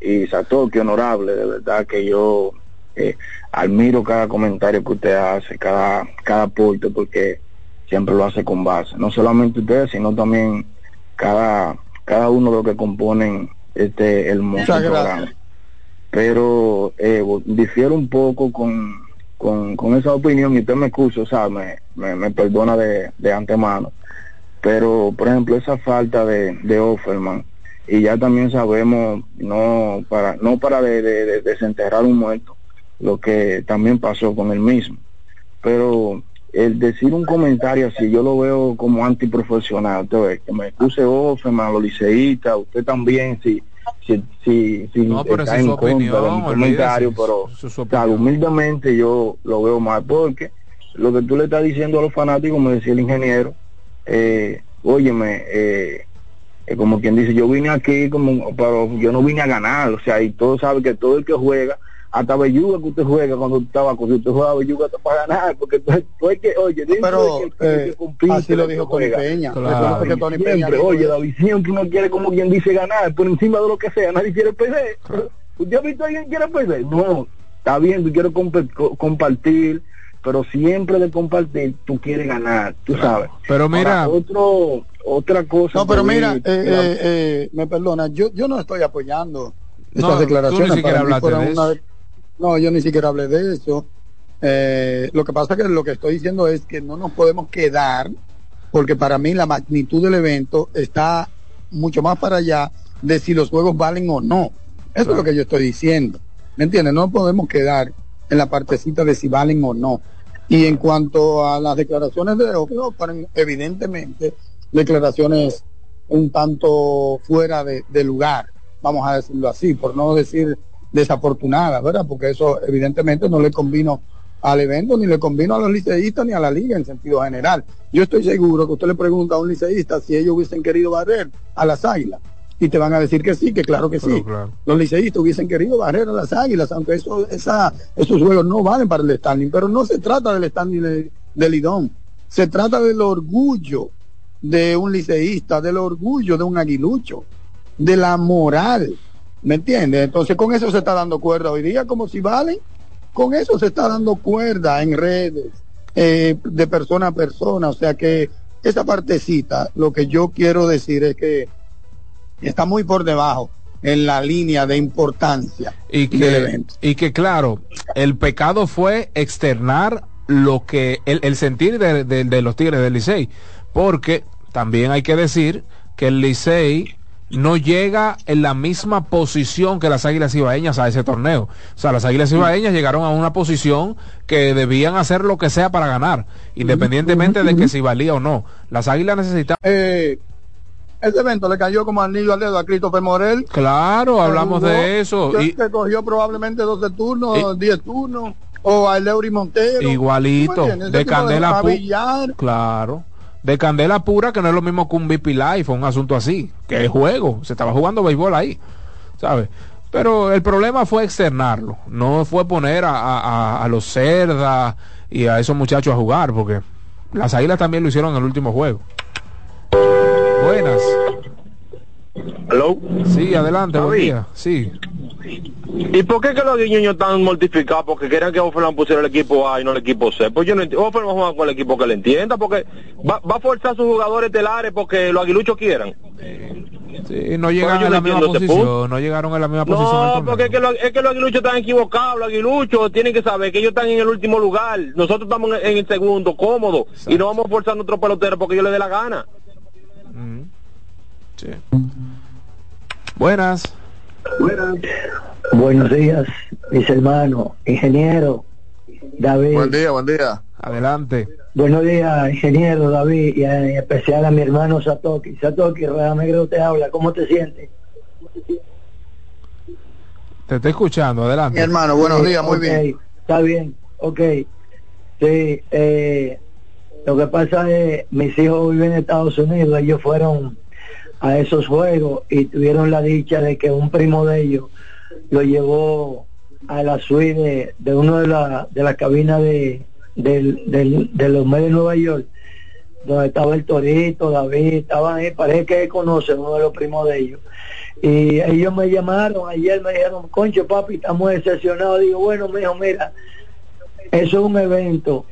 y Satoki, honorable, de verdad que yo eh, admiro cada comentario que usted hace, cada, cada aporte, porque siempre lo hace con base. No solamente usted, sino también cada, cada uno de los que componen este hermoso programa pero eh, difiero un poco con, con, con esa opinión y usted me excusa, o sea, me, me, perdona de, de antemano. Pero, por ejemplo, esa falta de, de Offerman, y ya también sabemos, no para no para de, de- de desenterrar un muerto, lo que también pasó con él mismo. Pero el decir un comentario así, yo lo veo como antiprofesional, usted ve, que me excuse Offerman, los liceístas, usted también, si si, si, si No, pero está en su contra de opinión, mi comentario, pero su o sea, opinión. humildemente yo lo veo mal porque lo que tú le estás diciendo a los fanáticos, me decía el ingeniero, eh, óyeme, eh, eh, como quien dice, yo vine aquí como, pero yo no vine a ganar, o sea, y todos saben que todo el que juega, hasta Belluga que usted juega cuando estaba con usted juega Belluga hasta para ganar, porque tú, tú es que, oye, Pero, de que, eh, compite, así lo que dijo Tony juega. Peña. Claro. Que Tony Peña Siempre, dijo oye. David, siempre uno quiere como quien dice ganar, por encima de lo que sea, nadie quiere perder. (laughs) ¿Usted ha visto a alguien que quiere perder? No, está bien, tú quieres comp- co- compartir, pero siempre de compartir tú quieres ganar, tú sabes. Pero mira- Ahora, otro, otra cosa. No, pero mira, eh, eh, eh, me perdona, yo, yo no estoy apoyando No, esas tú declaraciones. ni siquiera Para mí hablaste fueron de una- eso. No, yo ni siquiera hablé de eso. Eh, lo que pasa es que lo que estoy diciendo es que no nos podemos quedar, porque para mí la magnitud del evento está mucho más para allá de si los juegos valen o no. Eso es lo que yo estoy diciendo. ¿Me entiendes? No podemos quedar en la partecita de si valen o no. Y en cuanto a las declaraciones de fueron evidentemente declaraciones un tanto fuera de, de lugar, vamos a decirlo así, por no decir desafortunadas, ¿verdad? Porque eso evidentemente no le convino al evento, ni le convino a los liceístas, ni a la liga en sentido general. Yo estoy seguro que usted le pregunta a un liceísta si ellos hubiesen querido barrer a las águilas, y te van a decir que sí, que claro que sí. Los liceístas hubiesen querido barrer a las águilas, aunque eso, esa, esos juegos no valen para el standing, pero no se trata del standing de- del Lidón, se trata del orgullo de un liceísta, del orgullo de un aguilucho, de la moral, ¿me entiendes? Entonces con eso se está dando cuerda hoy día, como si valen, con eso se está dando cuerda en redes, eh, de persona a persona, o sea que esa partecita, lo que yo quiero decir es que está muy por debajo en la línea de importancia y del que, evento. y que claro, el pecado fue externar lo que el, el sentir de, de- de los Tigres del Licey, porque también hay que decir que el Licey no llega en la misma posición que las Águilas Ibaeñas a ese torneo. O sea, las Águilas Ibaeñas llegaron a una posición que debían hacer lo que sea para ganar, independientemente de que si valía o no. Las Águilas necesitaban... Eh, ese evento le cayó como anillo al dedo a Christopher Morel. Claro, hablamos jugó, de eso. Que, Y- que cogió probablemente 12 turnos, 10 turnos. O a Leury Montero. ¿Tú me Igualito, de candela Javillar. Claro. De candela pura, que no es lo mismo que un VIP Live o un asunto así, que es juego. Se estaba jugando béisbol ahí, ¿sabes? Pero el problema fue externarlo, no fue poner a, a- a- los cerdas y a esos muchachos a jugar, porque las águilas también lo hicieron en el último juego. Buenas. ¿Aló? Sí, adelante, buen día. Sí. ¿Y por qué que los guiñoños están mortificados? Porque querían que Offerman pusiera el equipo A y no el equipo C. Pues yo no entiendo. Offerman juega con el equipo que le entienda, porque va, va a forzar a sus jugadores telares porque los aguiluchos quieran. Sí, no llegaron yo en no la misma posición, no llegaron en la misma posición. en el No, torneo. porque es que, los, es que los aguiluchos están equivocados. Los aguiluchos tienen que saber que ellos están en el último lugar. Nosotros estamos en, en el segundo, cómodo. Y no vamos a forzar a nuestros peloteros porque ellos les dé la gana. Sí. Buenas. Buenos días, mis hermanos, ingeniero David. Buen día, buen día. Adelante. Buenos días, ingeniero David, y en especial a mi hermano Satoki. Satoki, Negro te habla, ¿cómo te sientes? Te estoy escuchando, adelante. Mi hermano, buenos Sí, días, muy bien. Está bien, ok. Sí, eh, lo que pasa es, mis hijos viven en Estados Unidos, ellos fueron a esos juegos y tuvieron la dicha de que un primo de ellos lo llevó a la suite de, de uno de la de las cabinas de, de los medios de Nueva York donde estaba el Torito, David, estaban ahí, parece que conocen uno de los primos de ellos. Y ellos me llamaron ayer, me dijeron, concho papi, estamos decepcionados. Digo, bueno, me dijo, mira, eso es un evento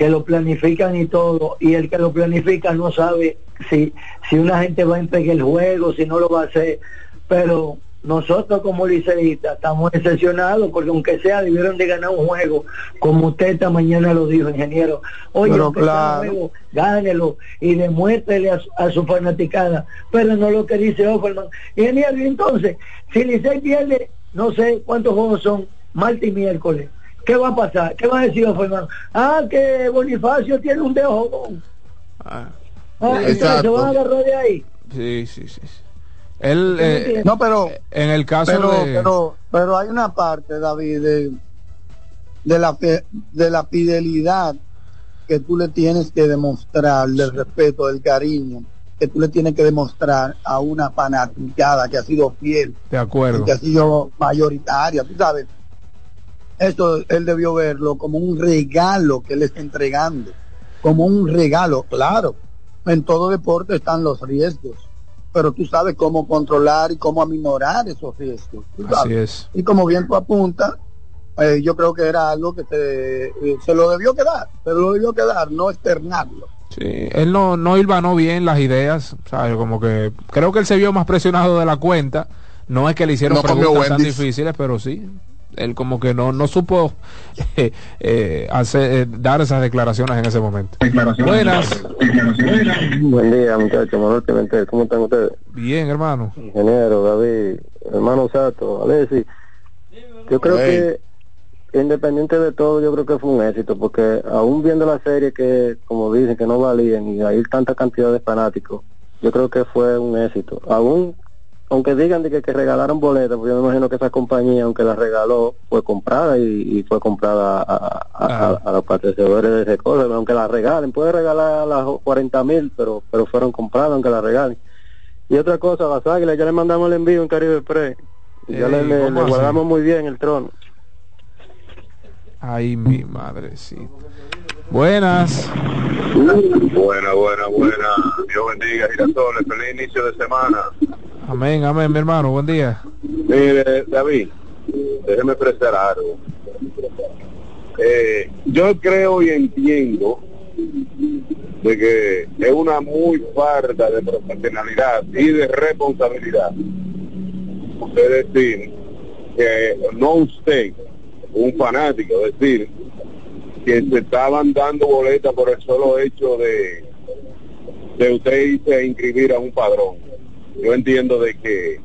que lo planifican y todo, y el que lo planifica no sabe si, si una gente va a empeñar el juego, si no lo va a hacer, pero nosotros como liceístas estamos decepcionados porque aunque sea debieron de ganar un juego, como usted esta mañana lo dijo, ingeniero. Oye, Pero claro. juego, gánelo y demuéstrele a, su- a su fanaticada, pero no lo que dice Offerman. Ingeniero, entonces, si Licey pierde, no sé cuántos juegos son, martes y miércoles, ¿qué va a pasar? ¿Qué va a decir Offerman? Ah, que Bonifacio tiene un dedo jodón. Ah, entonces se van a agarrar de ahí. Sí, sí, sí. sí. Él, eh, no, pero en el caso pero, de... pero, pero hay una parte, David, de, de la fe- de la fidelidad que tú le tienes que demostrar, del respeto, del cariño, que tú le tienes que demostrar a una fanaticada que ha sido fiel, de acuerdo. que ha sido mayoritaria, tú sabes. Esto él debió verlo como un regalo que le está entregando, como un regalo, claro. En todo deporte están los riesgos, pero tú sabes cómo controlar y cómo aminorar esos riesgos. Así es. Y como bien tú apuntas, eh, yo creo que era algo que se, eh, se lo debió quedar, se lo debió quedar, no externarlo. Sí, él no, no hilvanó bien las ideas, ¿sabes? Como que creo que él se vio más presionado de la cuenta. No es que le hicieron No preguntas tan difíciles, pero sí. Él como que no, no supo eh, eh, hacer, eh, dar esas declaraciones en ese momento. Buenas. Buen día, muchachos. ¿cómo están ustedes? Bien, hermano. Ingeniero, David, hermano Sato, Alessi. Yo creo Hey. que, independiente de todo, yo creo que fue un éxito, porque aún viendo la serie que, como dicen, que no valían y hay tanta cantidad de fanáticos, yo creo que fue un éxito. Aún, aunque digan de que, que regalaron boletas, porque yo me imagino que esa compañía, aunque la regaló, fue comprada y, y fue comprada a, a, a- a los patrocinadores de ese cosa, aunque la regalen, puede regalar las 40 mil, pero, pero fueron compradas aunque la regalen. Y otra cosa, las águilas, ya le mandamos el envío en Caribe. Y ya Ey, le, guardamos muy bien el trono. Ay, mi madre, sí. Buenas. Buena, buena, buena. Dios bendiga, Girasoles. Feliz inicio de semana. Amén, amén, mi hermano. Buen día. Mire, David, déjeme expresar algo. Eh, yo creo y entiendo de que es una muy falta de profesionalidad y de responsabilidad. Usted decir que no usted, un fanático, decir que se estaban dando boletas por el solo hecho de, de usted irse a inscribir a un padrón. Yo entiendo de que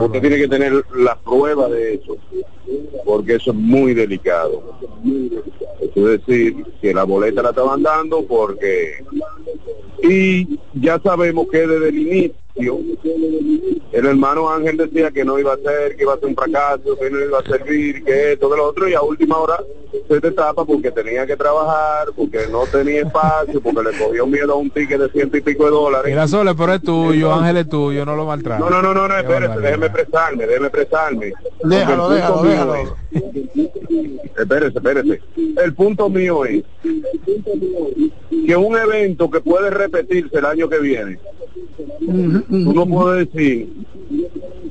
usted tiene que tener la prueba de eso, porque eso es muy delicado. Es decir, que la boleta la estaban dando porque... Y ya sabemos que desde el inicio, el hermano Ángel decía que no iba a ser, que iba a ser un fracaso, que no iba a servir, que esto, que lo otro, y a última hora se te tapa porque tenía que trabajar, porque no tenía espacio, porque le cogió miedo a un ticket de ciento y pico de dólares. Mira, Sole, pero es tuyo, Ángel es tuyo, no lo maltrates. No, no, no, no, no barbaridad. déjeme expresarme, déjeme expresarme. Déjalo, déjalo, punto mío déjalo. es- Espérese, espérese. El punto mío es que un evento que puede repetirse el año que viene, tú no puedes decir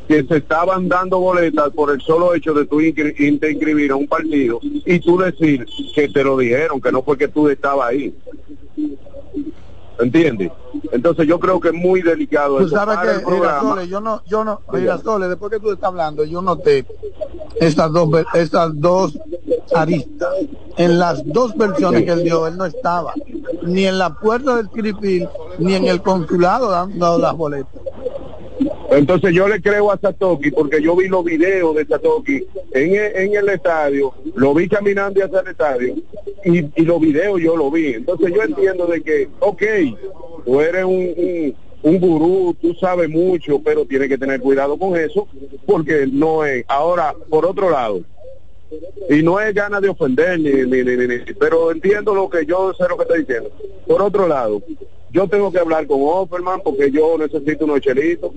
que se estaban dando boletas por el solo hecho de tú inscri- inscribir a un partido y tú decir que te lo dijeron, que no fue que tú estabas ahí. ¿Entiendes? Entonces yo creo que es muy delicado Tú eso. sabes para que. Girasoles, yo no, yo no, Girasoles, después que tú estás hablando, yo noté estas dos, estas dos aristas. En las dos versiones que él dio, él no estaba, ni en la puerta del Kiripil, ni en el consulado dando las boletas. Entonces yo le creo a Satoki porque yo vi los videos de Satoki en el, en el estadio, lo vi caminando hacia el estadio y, los videos yo lo vi. Entonces yo entiendo de que, ok, tú eres un, un, gurú, tú sabes mucho, pero tienes que tener cuidado con eso porque no es. Ahora, por otro lado, y no es ganas de ofender ni, ni, ni- ni- pero entiendo lo que yo sé lo que estoy diciendo. Por otro lado, yo tengo que hablar con Offerman porque yo necesito unos chelitos.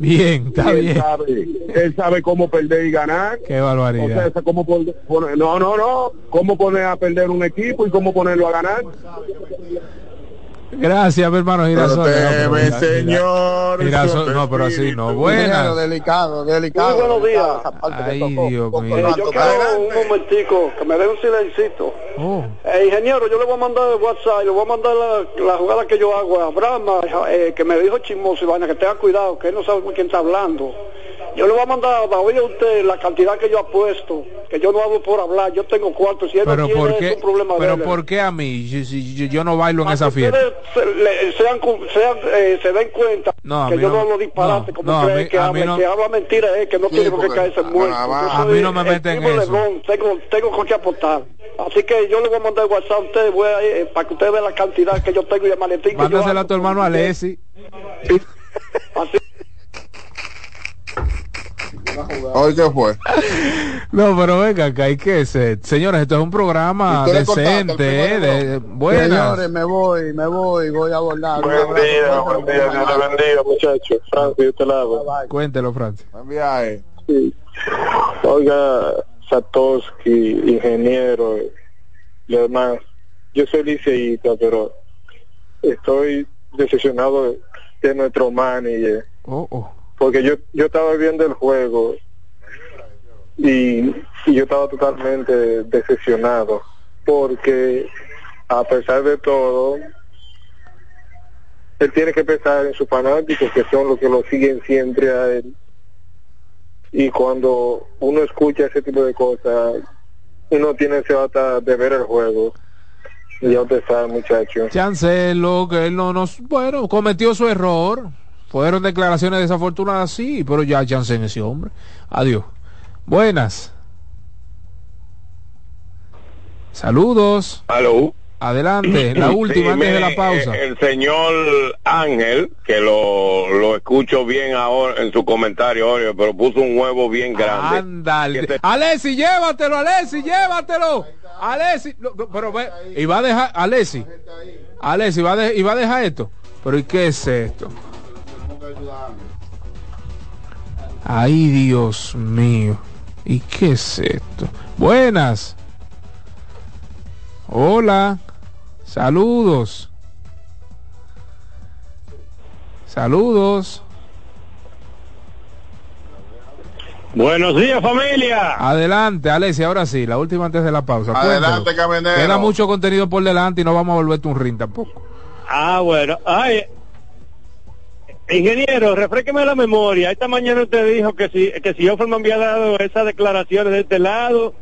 Bien, está él bien. sabe, él sabe cómo perder y ganar. Qué O barbaridad. sea, cómo pon- poner- no, no, no, cómo poner a perder un equipo y cómo ponerlo a ganar. Gracias, mi hermano Girasol. Protégeme, señor. Girasol, no, pero así no. Ingeniero, Buenas. delicado, delicado. Muy buenos días. Ay. Dios mío. Eh, yo quiero un momentico, que me dé un silencito. Oh. Eh, ingeniero, yo le voy a mandar el WhatsApp y le voy a mandar la, la jugada que yo hago a Brahma, eh, que me dijo chismoso y vaina, que tenga cuidado, que él no sabe con quién está hablando. Yo le voy a mandar a oír a usted la cantidad que yo apuesto, que yo no hablo por hablar, yo tengo cuartos, si él Pero no tiene ¿por es qué? un problema de Pero. ¿por qué a mí? Yo, si- yo- yo no bailo en esa fiesta. Ustedes se, le- sean, sean, eh, se den cuenta No, que yo no- hablo disparate no, como no, creen mí- que habla, no- que habla mentira es que no Sí, tiene por qué caerse muerto. a mí no me meten en eso. Tengo, tengo con qué aportar. Así que yo le voy a mandar WhatsApp a ustedes voy a, eh, para que ustedes vean la cantidad que yo tengo y el maletín que yo Mándasela a hago. tu hermano Alessi. (laughs) Hoy qué fue. No, pero venga, acá hay que ser. Señores, esto es un programa ¿Y tú le cortaste al decente, ¿eh? de- buenas. Señores, me voy, me voy, voy a volar. Buen día, buen día, Dios te bendiga, muchachos. Francis, de este lado. Cuéntelo, Francis. Buen viaje. Sí. Oiga, Satoshi, ingeniero, y demás. Yo soy liceísta, pero estoy decepcionado de, de nuestro manager. Oh, oh. Porque yo, yo estaba viendo el juego y, y yo estaba totalmente decepcionado. Porque a pesar de todo, él tiene que pensar en sus fanáticos, que son los que lo siguen siempre a él. Y cuando uno escucha ese tipo de cosas, uno tiene ese hasta de ver el juego. Ya usted sabe, muchacho. Chancelo, que él no nos, bueno, cometió su error. Fueron declaraciones desafortunadas, sí, pero ya chancen ese hombre. Adiós. Buenas. Saludos. Aló. Adelante, (clears throat) la última Sí, antes de la pausa. eh, El señor Ángel, que lo, lo escucho bien ahora en su comentario, pero puso un huevo bien grande. Ándale. Alessi, llévatelo, Alessi, llévatelo. Alessi, pero ve, y va a dejar, Alessi. Alessi, va a de- y va a dejar esto. Pero ¿y qué es esto? Ay, Dios mío. ¿Y qué es esto? Buenas. Hola. Saludos. Saludos. Buenos días, familia. Adelante, Alessia, ahora sí, la última antes de la pausa. Adelante, Cuéntalo. camionero. Queda mucho contenido por delante y no vamos a volverte un ring tampoco. Ah, bueno. Ay, ingeniero, refresqueme la memoria. Esta mañana usted dijo que si que si Offerman había dado esas declaraciones de este lado,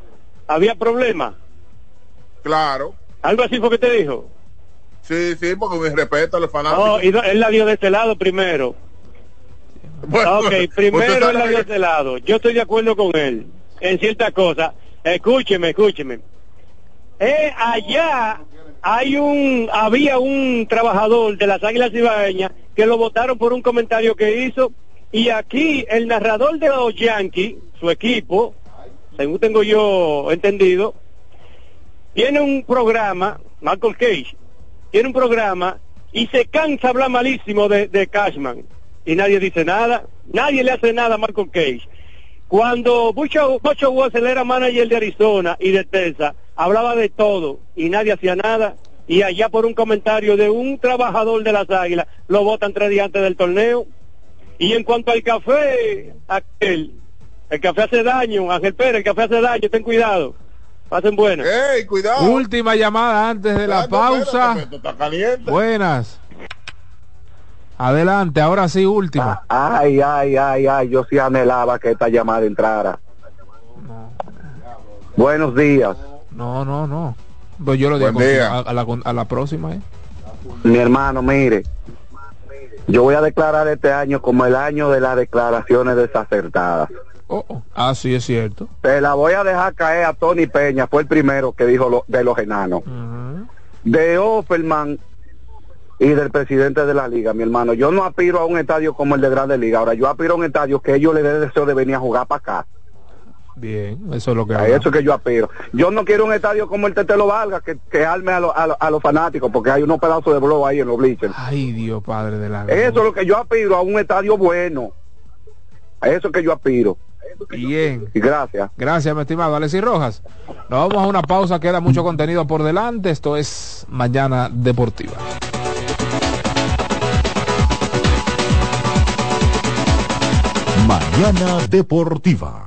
había problema. Claro. Algo así fue que te dijo. Sí, sí, porque mi respeto a los fanáticos. No, y él la dio de este lado primero. Bueno, ok, primero él la dio de este lado. Yo estoy de acuerdo con él en ciertas cosas. Escúcheme, escúcheme. Eh, allá hay un, había un trabajador de las Águilas Ibaeñas que lo votaron por un comentario que hizo y aquí el narrador de los Yankees, su equipo, según tengo yo entendido, tiene un programa, Michael Cage, tiene un programa y se cansa hablar malísimo de, Cashman y nadie dice nada, nadie le hace nada a Michael Cage. Cuando Bucho, Bucho era manager de Arizona y de Texas, hablaba de todo y nadie hacía nada. Y allá por un comentario de un trabajador de las águilas, lo votan tres días antes del torneo. Y en cuanto al café, aquel, el café hace daño, Ángel Pérez, el café hace daño, ten cuidado. Pasen buenas. ¡Ey, cuidado! Última llamada antes de la pausa. Está caliente. Buenas. Adelante, ahora sí, última. Ay, ay, ay, ay, yo sí anhelaba que esta llamada entrara. Buenos días. No, no, no. Pues yo lo digo a, a la, a la próxima. ¿eh? Mi hermano, mire, yo voy a declarar este año como el año de las declaraciones desacertadas. Oh, oh. Ah, sí, es cierto. Te la voy a dejar caer a Tony Peña, fue el primero que dijo lo- de los enanos. De Offerman y del presidente de la liga, mi hermano. Yo no aspiro a un estadio como el de Grande Liga. Ahora, yo aspiro a un estadio que ellos les dé deseo de venir a jugar para acá. Bien, eso es lo que A eso que yo aspiro. Yo no quiero un estadio como el Tetelo Valga, que, que arme a, lo- a lo- a los fanáticos, porque hay unos pedazos de blow ahí en los bleachers. Ay, Dios, Padre de la Eso es lo que yo aspiro, a un estadio bueno. A eso que yo aspiro. Bien. Y gracias. Gracias, mi estimado Alexis Rojas. Nos vamos a una pausa, queda mucho contenido por delante. Esto es Mañana Deportiva. Mañana Deportiva.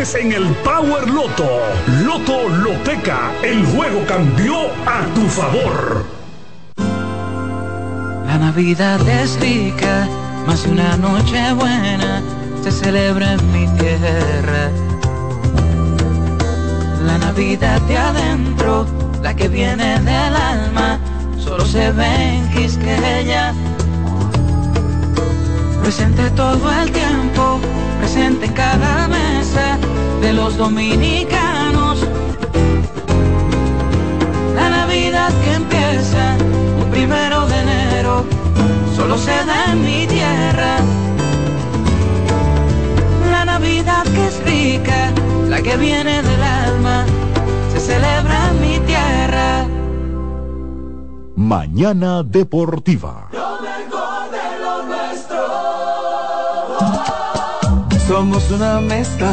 en el Power Loto. Loto Loteca, el juego cambió a tu favor. La Navidad es rica, más una noche buena se celebra en mi tierra. La Navidad de adentro, la que viene del alma, solo se ve en Quisqueya. Presente todo el tiempo, presente en cada mesa de los dominicanos. La Navidad que empieza un primero de enero, solo se da en mi tierra. La Navidad que es rica, la que viene del alma, se celebra en mi tierra. Mañana Deportiva. Somos una mezcla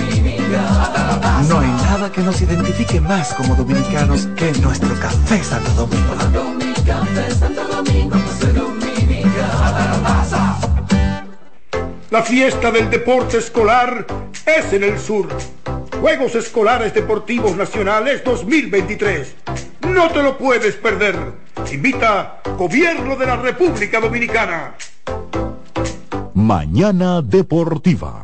No hay nada que nos identifique más como dominicanos que nuestro café Santo Domingo. Pues. La fiesta del deporte escolar es en el sur. Juegos Escolares Deportivos Nacionales 2023. No te lo puedes perder. Invita Gobierno de la República Dominicana. Mañana Deportiva.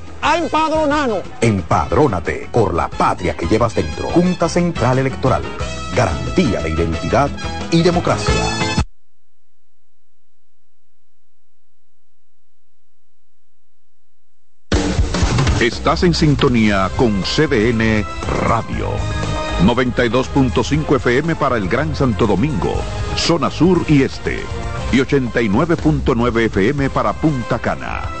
a empadronarnos. Empadrónate por la patria que llevas dentro. Junta Central Electoral. Garantía de identidad y democracia. Estás en sintonía con CDN Radio. 92.5 FM para el Gran Santo Domingo, zona sur y este. Y 89.9 FM para Punta Cana.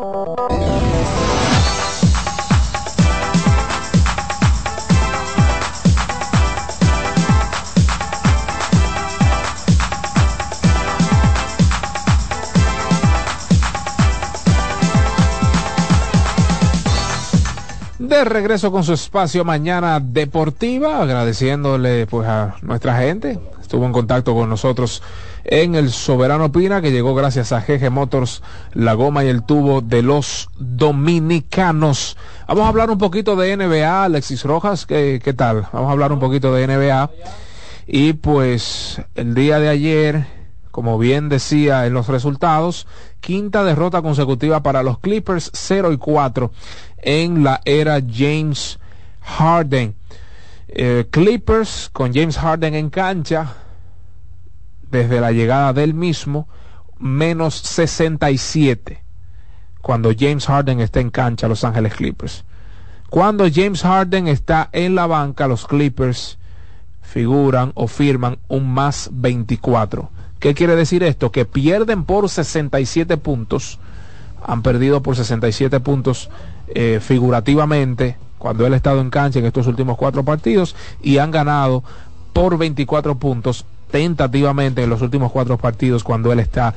De regreso con su espacio mañana deportiva, agradeciéndole pues a nuestra gente. Estuvo en contacto con nosotros en el Soberano Pina, que llegó gracias a GG Motors, la goma y el tubo de los dominicanos. Vamos a hablar un poquito de NBA, Alexis Rojas, ¿qué, qué tal? Vamos a hablar un poquito de NBA. Y pues el día de ayer, como bien decía en los resultados, quinta derrota consecutiva para los Clippers, 0 y 4 en la era James Harden. Eh, Clippers con James Harden en cancha desde la llegada del mismo, menos 67 cuando James Harden está en cancha Los Ángeles Clippers. Cuando James Harden está en la banca, los Clippers figuran o firman un más 24. ¿Qué quiere decir esto? Que pierden por 67 puntos, han perdido por 67 puntos eh, figurativamente cuando él ha estado en cancha en estos últimos cuatro partidos y han ganado por 24 puntos tentativamente en los últimos cuatro partidos cuando él está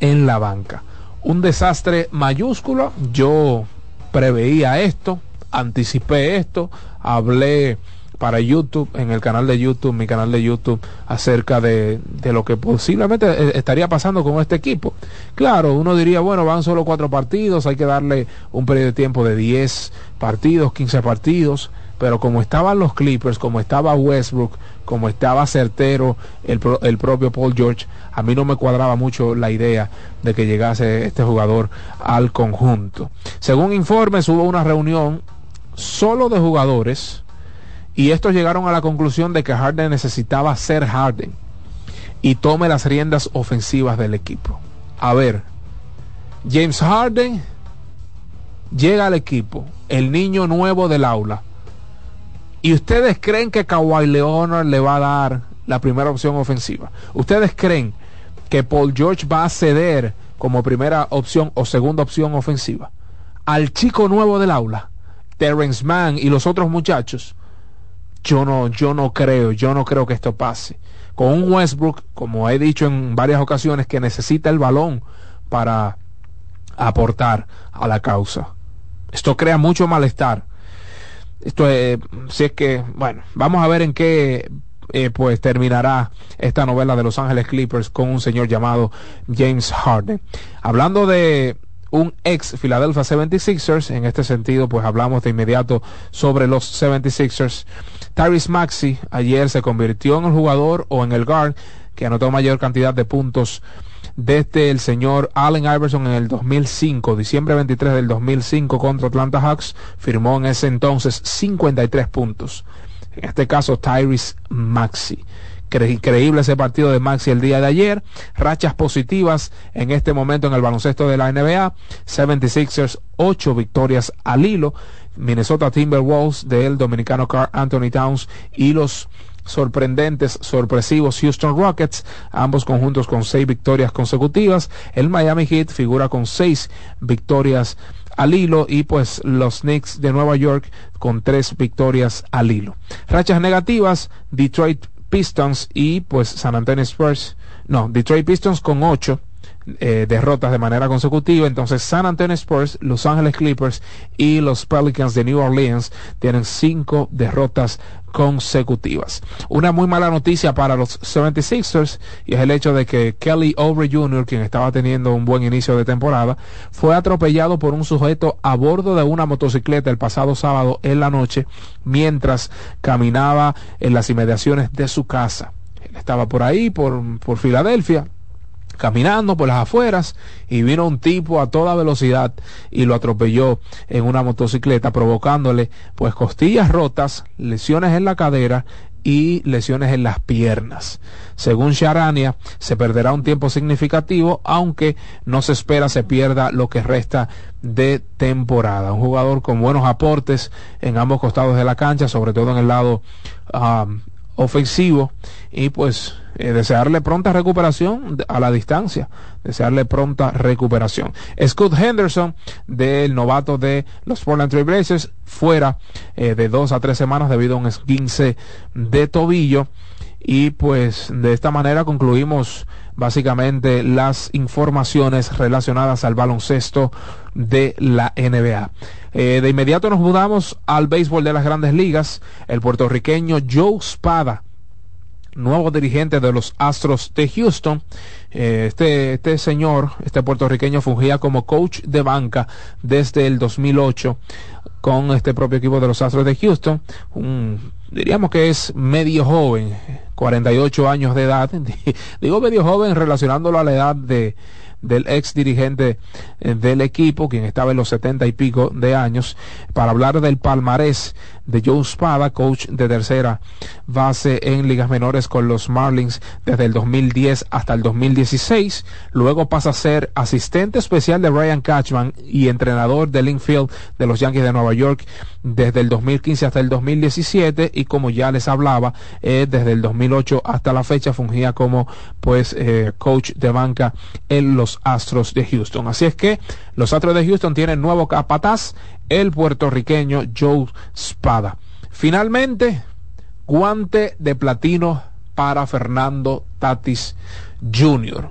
en la banca. Un desastre mayúsculo, yo preveía esto, anticipé esto, hablé para YouTube, en el canal de YouTube, mi canal de YouTube, acerca de, de, lo que posiblemente eh, estaría pasando con este equipo. Claro, uno diría, bueno, van solo cuatro partidos, hay que darle un periodo de tiempo de 10 partidos, 15 partidos, pero como estaban los Clippers, como estaba Westbrook, como estaba certero el, el propio Paul George, a mí no me cuadraba mucho la idea de que llegase este jugador al conjunto. Según informes, hubo una reunión solo de jugadores y estos llegaron a la conclusión de que Harden necesitaba ser Harden y tome las riendas ofensivas del equipo. A ver, James Harden llega al equipo, el niño nuevo del aula. ¿Y ustedes creen que Kawhi Leonard le va a dar la primera opción ofensiva? ¿Ustedes creen que Paul George va a ceder como primera opción o segunda opción ofensiva al chico nuevo del aula, Terrence Mann y los otros muchachos? Yo no, yo no creo, yo no creo que esto pase. Con un Westbrook, como he dicho en varias ocasiones, que necesita el balón para aportar a la causa. Esto crea mucho malestar. Esto es, si es que, bueno, vamos a ver en qué eh, pues terminará esta novela de Los Ángeles Clippers con un señor llamado James Harden. Hablando de un ex Philadelphia 76ers, en este sentido pues hablamos de inmediato sobre los 76ers. Tyrese Maxi ayer se convirtió en el jugador o en el guard que anotó mayor cantidad de puntos desde el señor Allen Iverson en el 2005, diciembre 23 del 2005 contra Atlanta Hawks, firmó en ese entonces 53 puntos. En este caso, Tyrese Maxi. Increíble ese partido de Maxi el día de ayer. Rachas positivas en este momento en el baloncesto de la NBA. 76ers, 8 victorias al hilo. Minnesota Timberwolves del dominicano Carl Anthony Towns y los sorprendentes, sorpresivos Houston Rockets, ambos conjuntos con seis victorias consecutivas. El Miami Heat figura con seis victorias al hilo y pues los Knicks de Nueva York con tres victorias al hilo. Rachas negativas, Detroit Pistons y pues San Antonio Spurs, no, Detroit Pistons con ocho eh, derrotas de manera consecutiva. Entonces San Antonio Spurs, Los Ángeles Clippers y los Pelicans de New Orleans tienen cinco derrotas consecutivas. Una muy mala noticia para los 76ers y es el hecho de que Kelly Oubre Jr., quien estaba teniendo un buen inicio de temporada, fue atropellado por un sujeto a bordo de una motocicleta el pasado sábado en la noche mientras caminaba en las inmediaciones de su casa. Estaba por ahí, por, por Filadelfia, caminando por las afueras y vino un tipo a toda velocidad y lo atropelló en una motocicleta provocándole pues costillas rotas, lesiones en la cadera y lesiones en las piernas. Según Sharania, se perderá un tiempo significativo, aunque no se espera se pierda lo que resta de temporada. Un jugador con buenos aportes en ambos costados de la cancha, sobre todo en el lado um, ofensivo, y pues eh, desearle pronta recuperación a la distancia, desearle pronta recuperación. Scott Henderson, del novato de los Portland Trail Blazers, fuera eh, de dos a tres semanas debido a un esguince de tobillo. Y pues de esta manera concluimos básicamente las informaciones relacionadas al baloncesto de la NBA. Eh, de inmediato nos mudamos al béisbol de las grandes ligas. El puertorriqueño Joe Spada nuevo dirigente de los Astros de Houston. Eh, este, este señor, este puertorriqueño, fungía como coach de banca desde el 2008 con este propio equipo de los Astros de Houston. Diríamos que es medio joven, 48 años de edad. (laughs) Digo medio joven relacionándolo a la edad de, del ex dirigente eh, del equipo, quien estaba en los setenta y pico de años, para hablar del palmarés de Joe Spada, coach de tercera base en ligas menores con los Marlins desde el 2010 hasta el 2016. Luego pasa a ser asistente especial de Ryan Catchman y entrenador del infield de los Yankees de Nueva York desde el 2015 hasta el 2017 y como ya les hablaba, eh, desde el 2008 hasta la fecha fungía como pues eh, coach de banca en los Astros de Houston. Así es que los Astros de Houston tienen nuevo capataz, el puertorriqueño Joe Spada. Finalmente, guante de platino para Fernando Tatis Jr.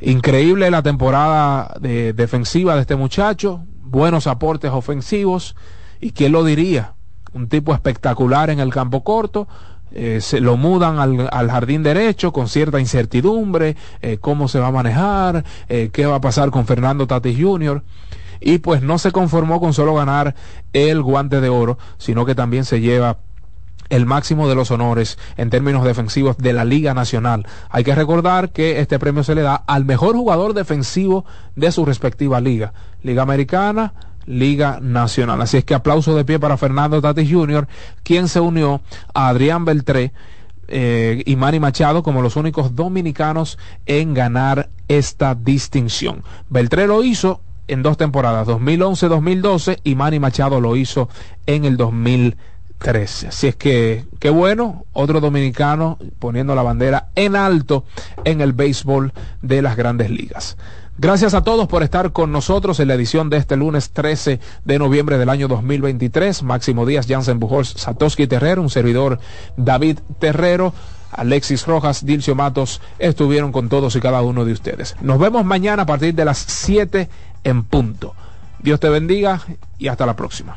Increíble la temporada de- defensiva de este muchacho, buenos aportes ofensivos y quién lo diría, un tipo espectacular en el campo corto. Eh, se lo mudan al, al jardín derecho con cierta incertidumbre, eh, cómo se va a manejar, eh, qué va a pasar con Fernando Tatis Jr. Y pues no se conformó con solo ganar el guante de oro, sino que también se lleva el máximo de los honores en términos defensivos de la Liga Nacional. Hay que recordar que este premio se le da al mejor jugador defensivo de su respectiva liga. Liga Americana, Liga Nacional. Así es que aplauso de pie para Fernando Tatis Jr., quien se unió a Adrián Beltré eh, y Manny Machado como los únicos dominicanos en ganar esta distinción. Beltré lo hizo en dos temporadas, 2011-2012, y Manny Machado lo hizo en el 2013. Así es que, qué bueno, otro dominicano poniendo la bandera en alto en el béisbol de las grandes ligas. Gracias a todos por estar con nosotros en la edición de este lunes 13 de noviembre del año 2023. Máximo Díaz, Jansen Bujols, Satoshi Terrero, un servidor David Terrero. Alexis Rojas, Dilcio Matos estuvieron con todos y cada uno de ustedes. Nos vemos mañana a partir de las 7 en punto. Dios te bendiga y hasta la próxima.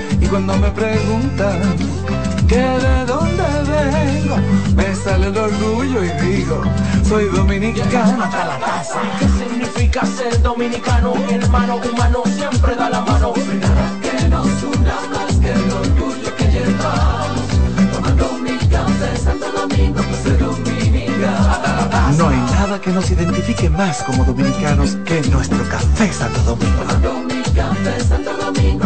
Cuando me preguntan que de dónde vengo, me sale el orgullo y digo, soy dominicano hasta la taza. ¿Qué significa ser dominicano? Hermano humano siempre da la mano. Nada que nos una más que el orgullo que llevamos. Tomando mi café Santo Domingo, pues soy dominicano. No hay nada que nos identifique más como dominicanos que nuestro café Santo Domingo. Tomando mi café Santo Domingo,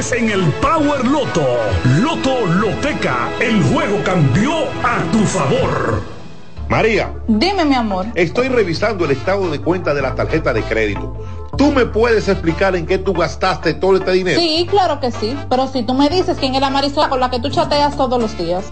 en el Power Loto. Loto Loteca, el juego cambió a tu favor. María, Dime, mi amor. estoy revisando el estado de cuenta de la tarjeta de crédito. ¿Tú me puedes explicar en qué tú gastaste todo este dinero? Sí, claro que sí. Pero si tú me dices quién es la Marisol con la que tú chateas todos los días.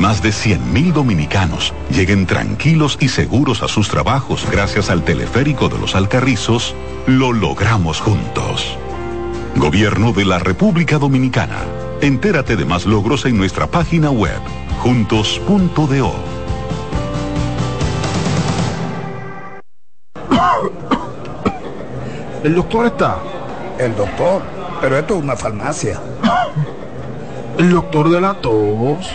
más de 100.000 dominicanos lleguen tranquilos y seguros a sus trabajos gracias al teleférico de los Alcarrizos, lo logramos juntos. Gobierno de la República Dominicana. Entérate de más logros en nuestra página web, juntos.do. ¿El doctor está? El doctor, pero esto es una farmacia. ¿El doctor de la tos?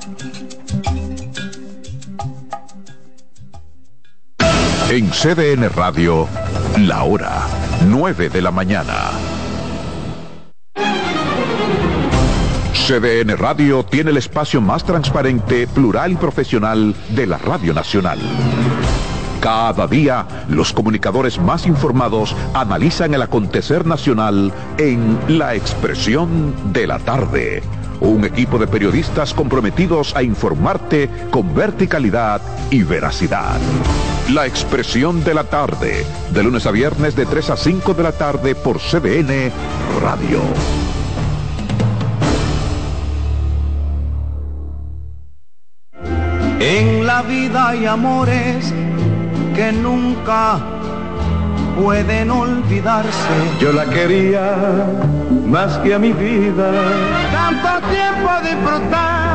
En CDN Radio, la hora 9 de la mañana. CDN Radio tiene el espacio más transparente, plural y profesional de la Radio Nacional. Cada día, los comunicadores más informados analizan el acontecer nacional en La Expresión de la Tarde. Un equipo de periodistas comprometidos a informarte con verticalidad y veracidad. La Expresión de la Tarde, de lunes a viernes de 3 a 5 de la tarde por CDN Radio. En la vida hay amores que nunca pueden olvidarse. Yo la quería más que a mi vida. Tanto tiempo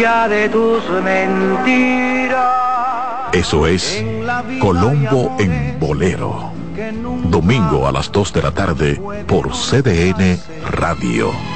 ya de tus mentiras. Eso es Colombo en Bolero. Domingo a las 2 de la tarde por CDN Radio.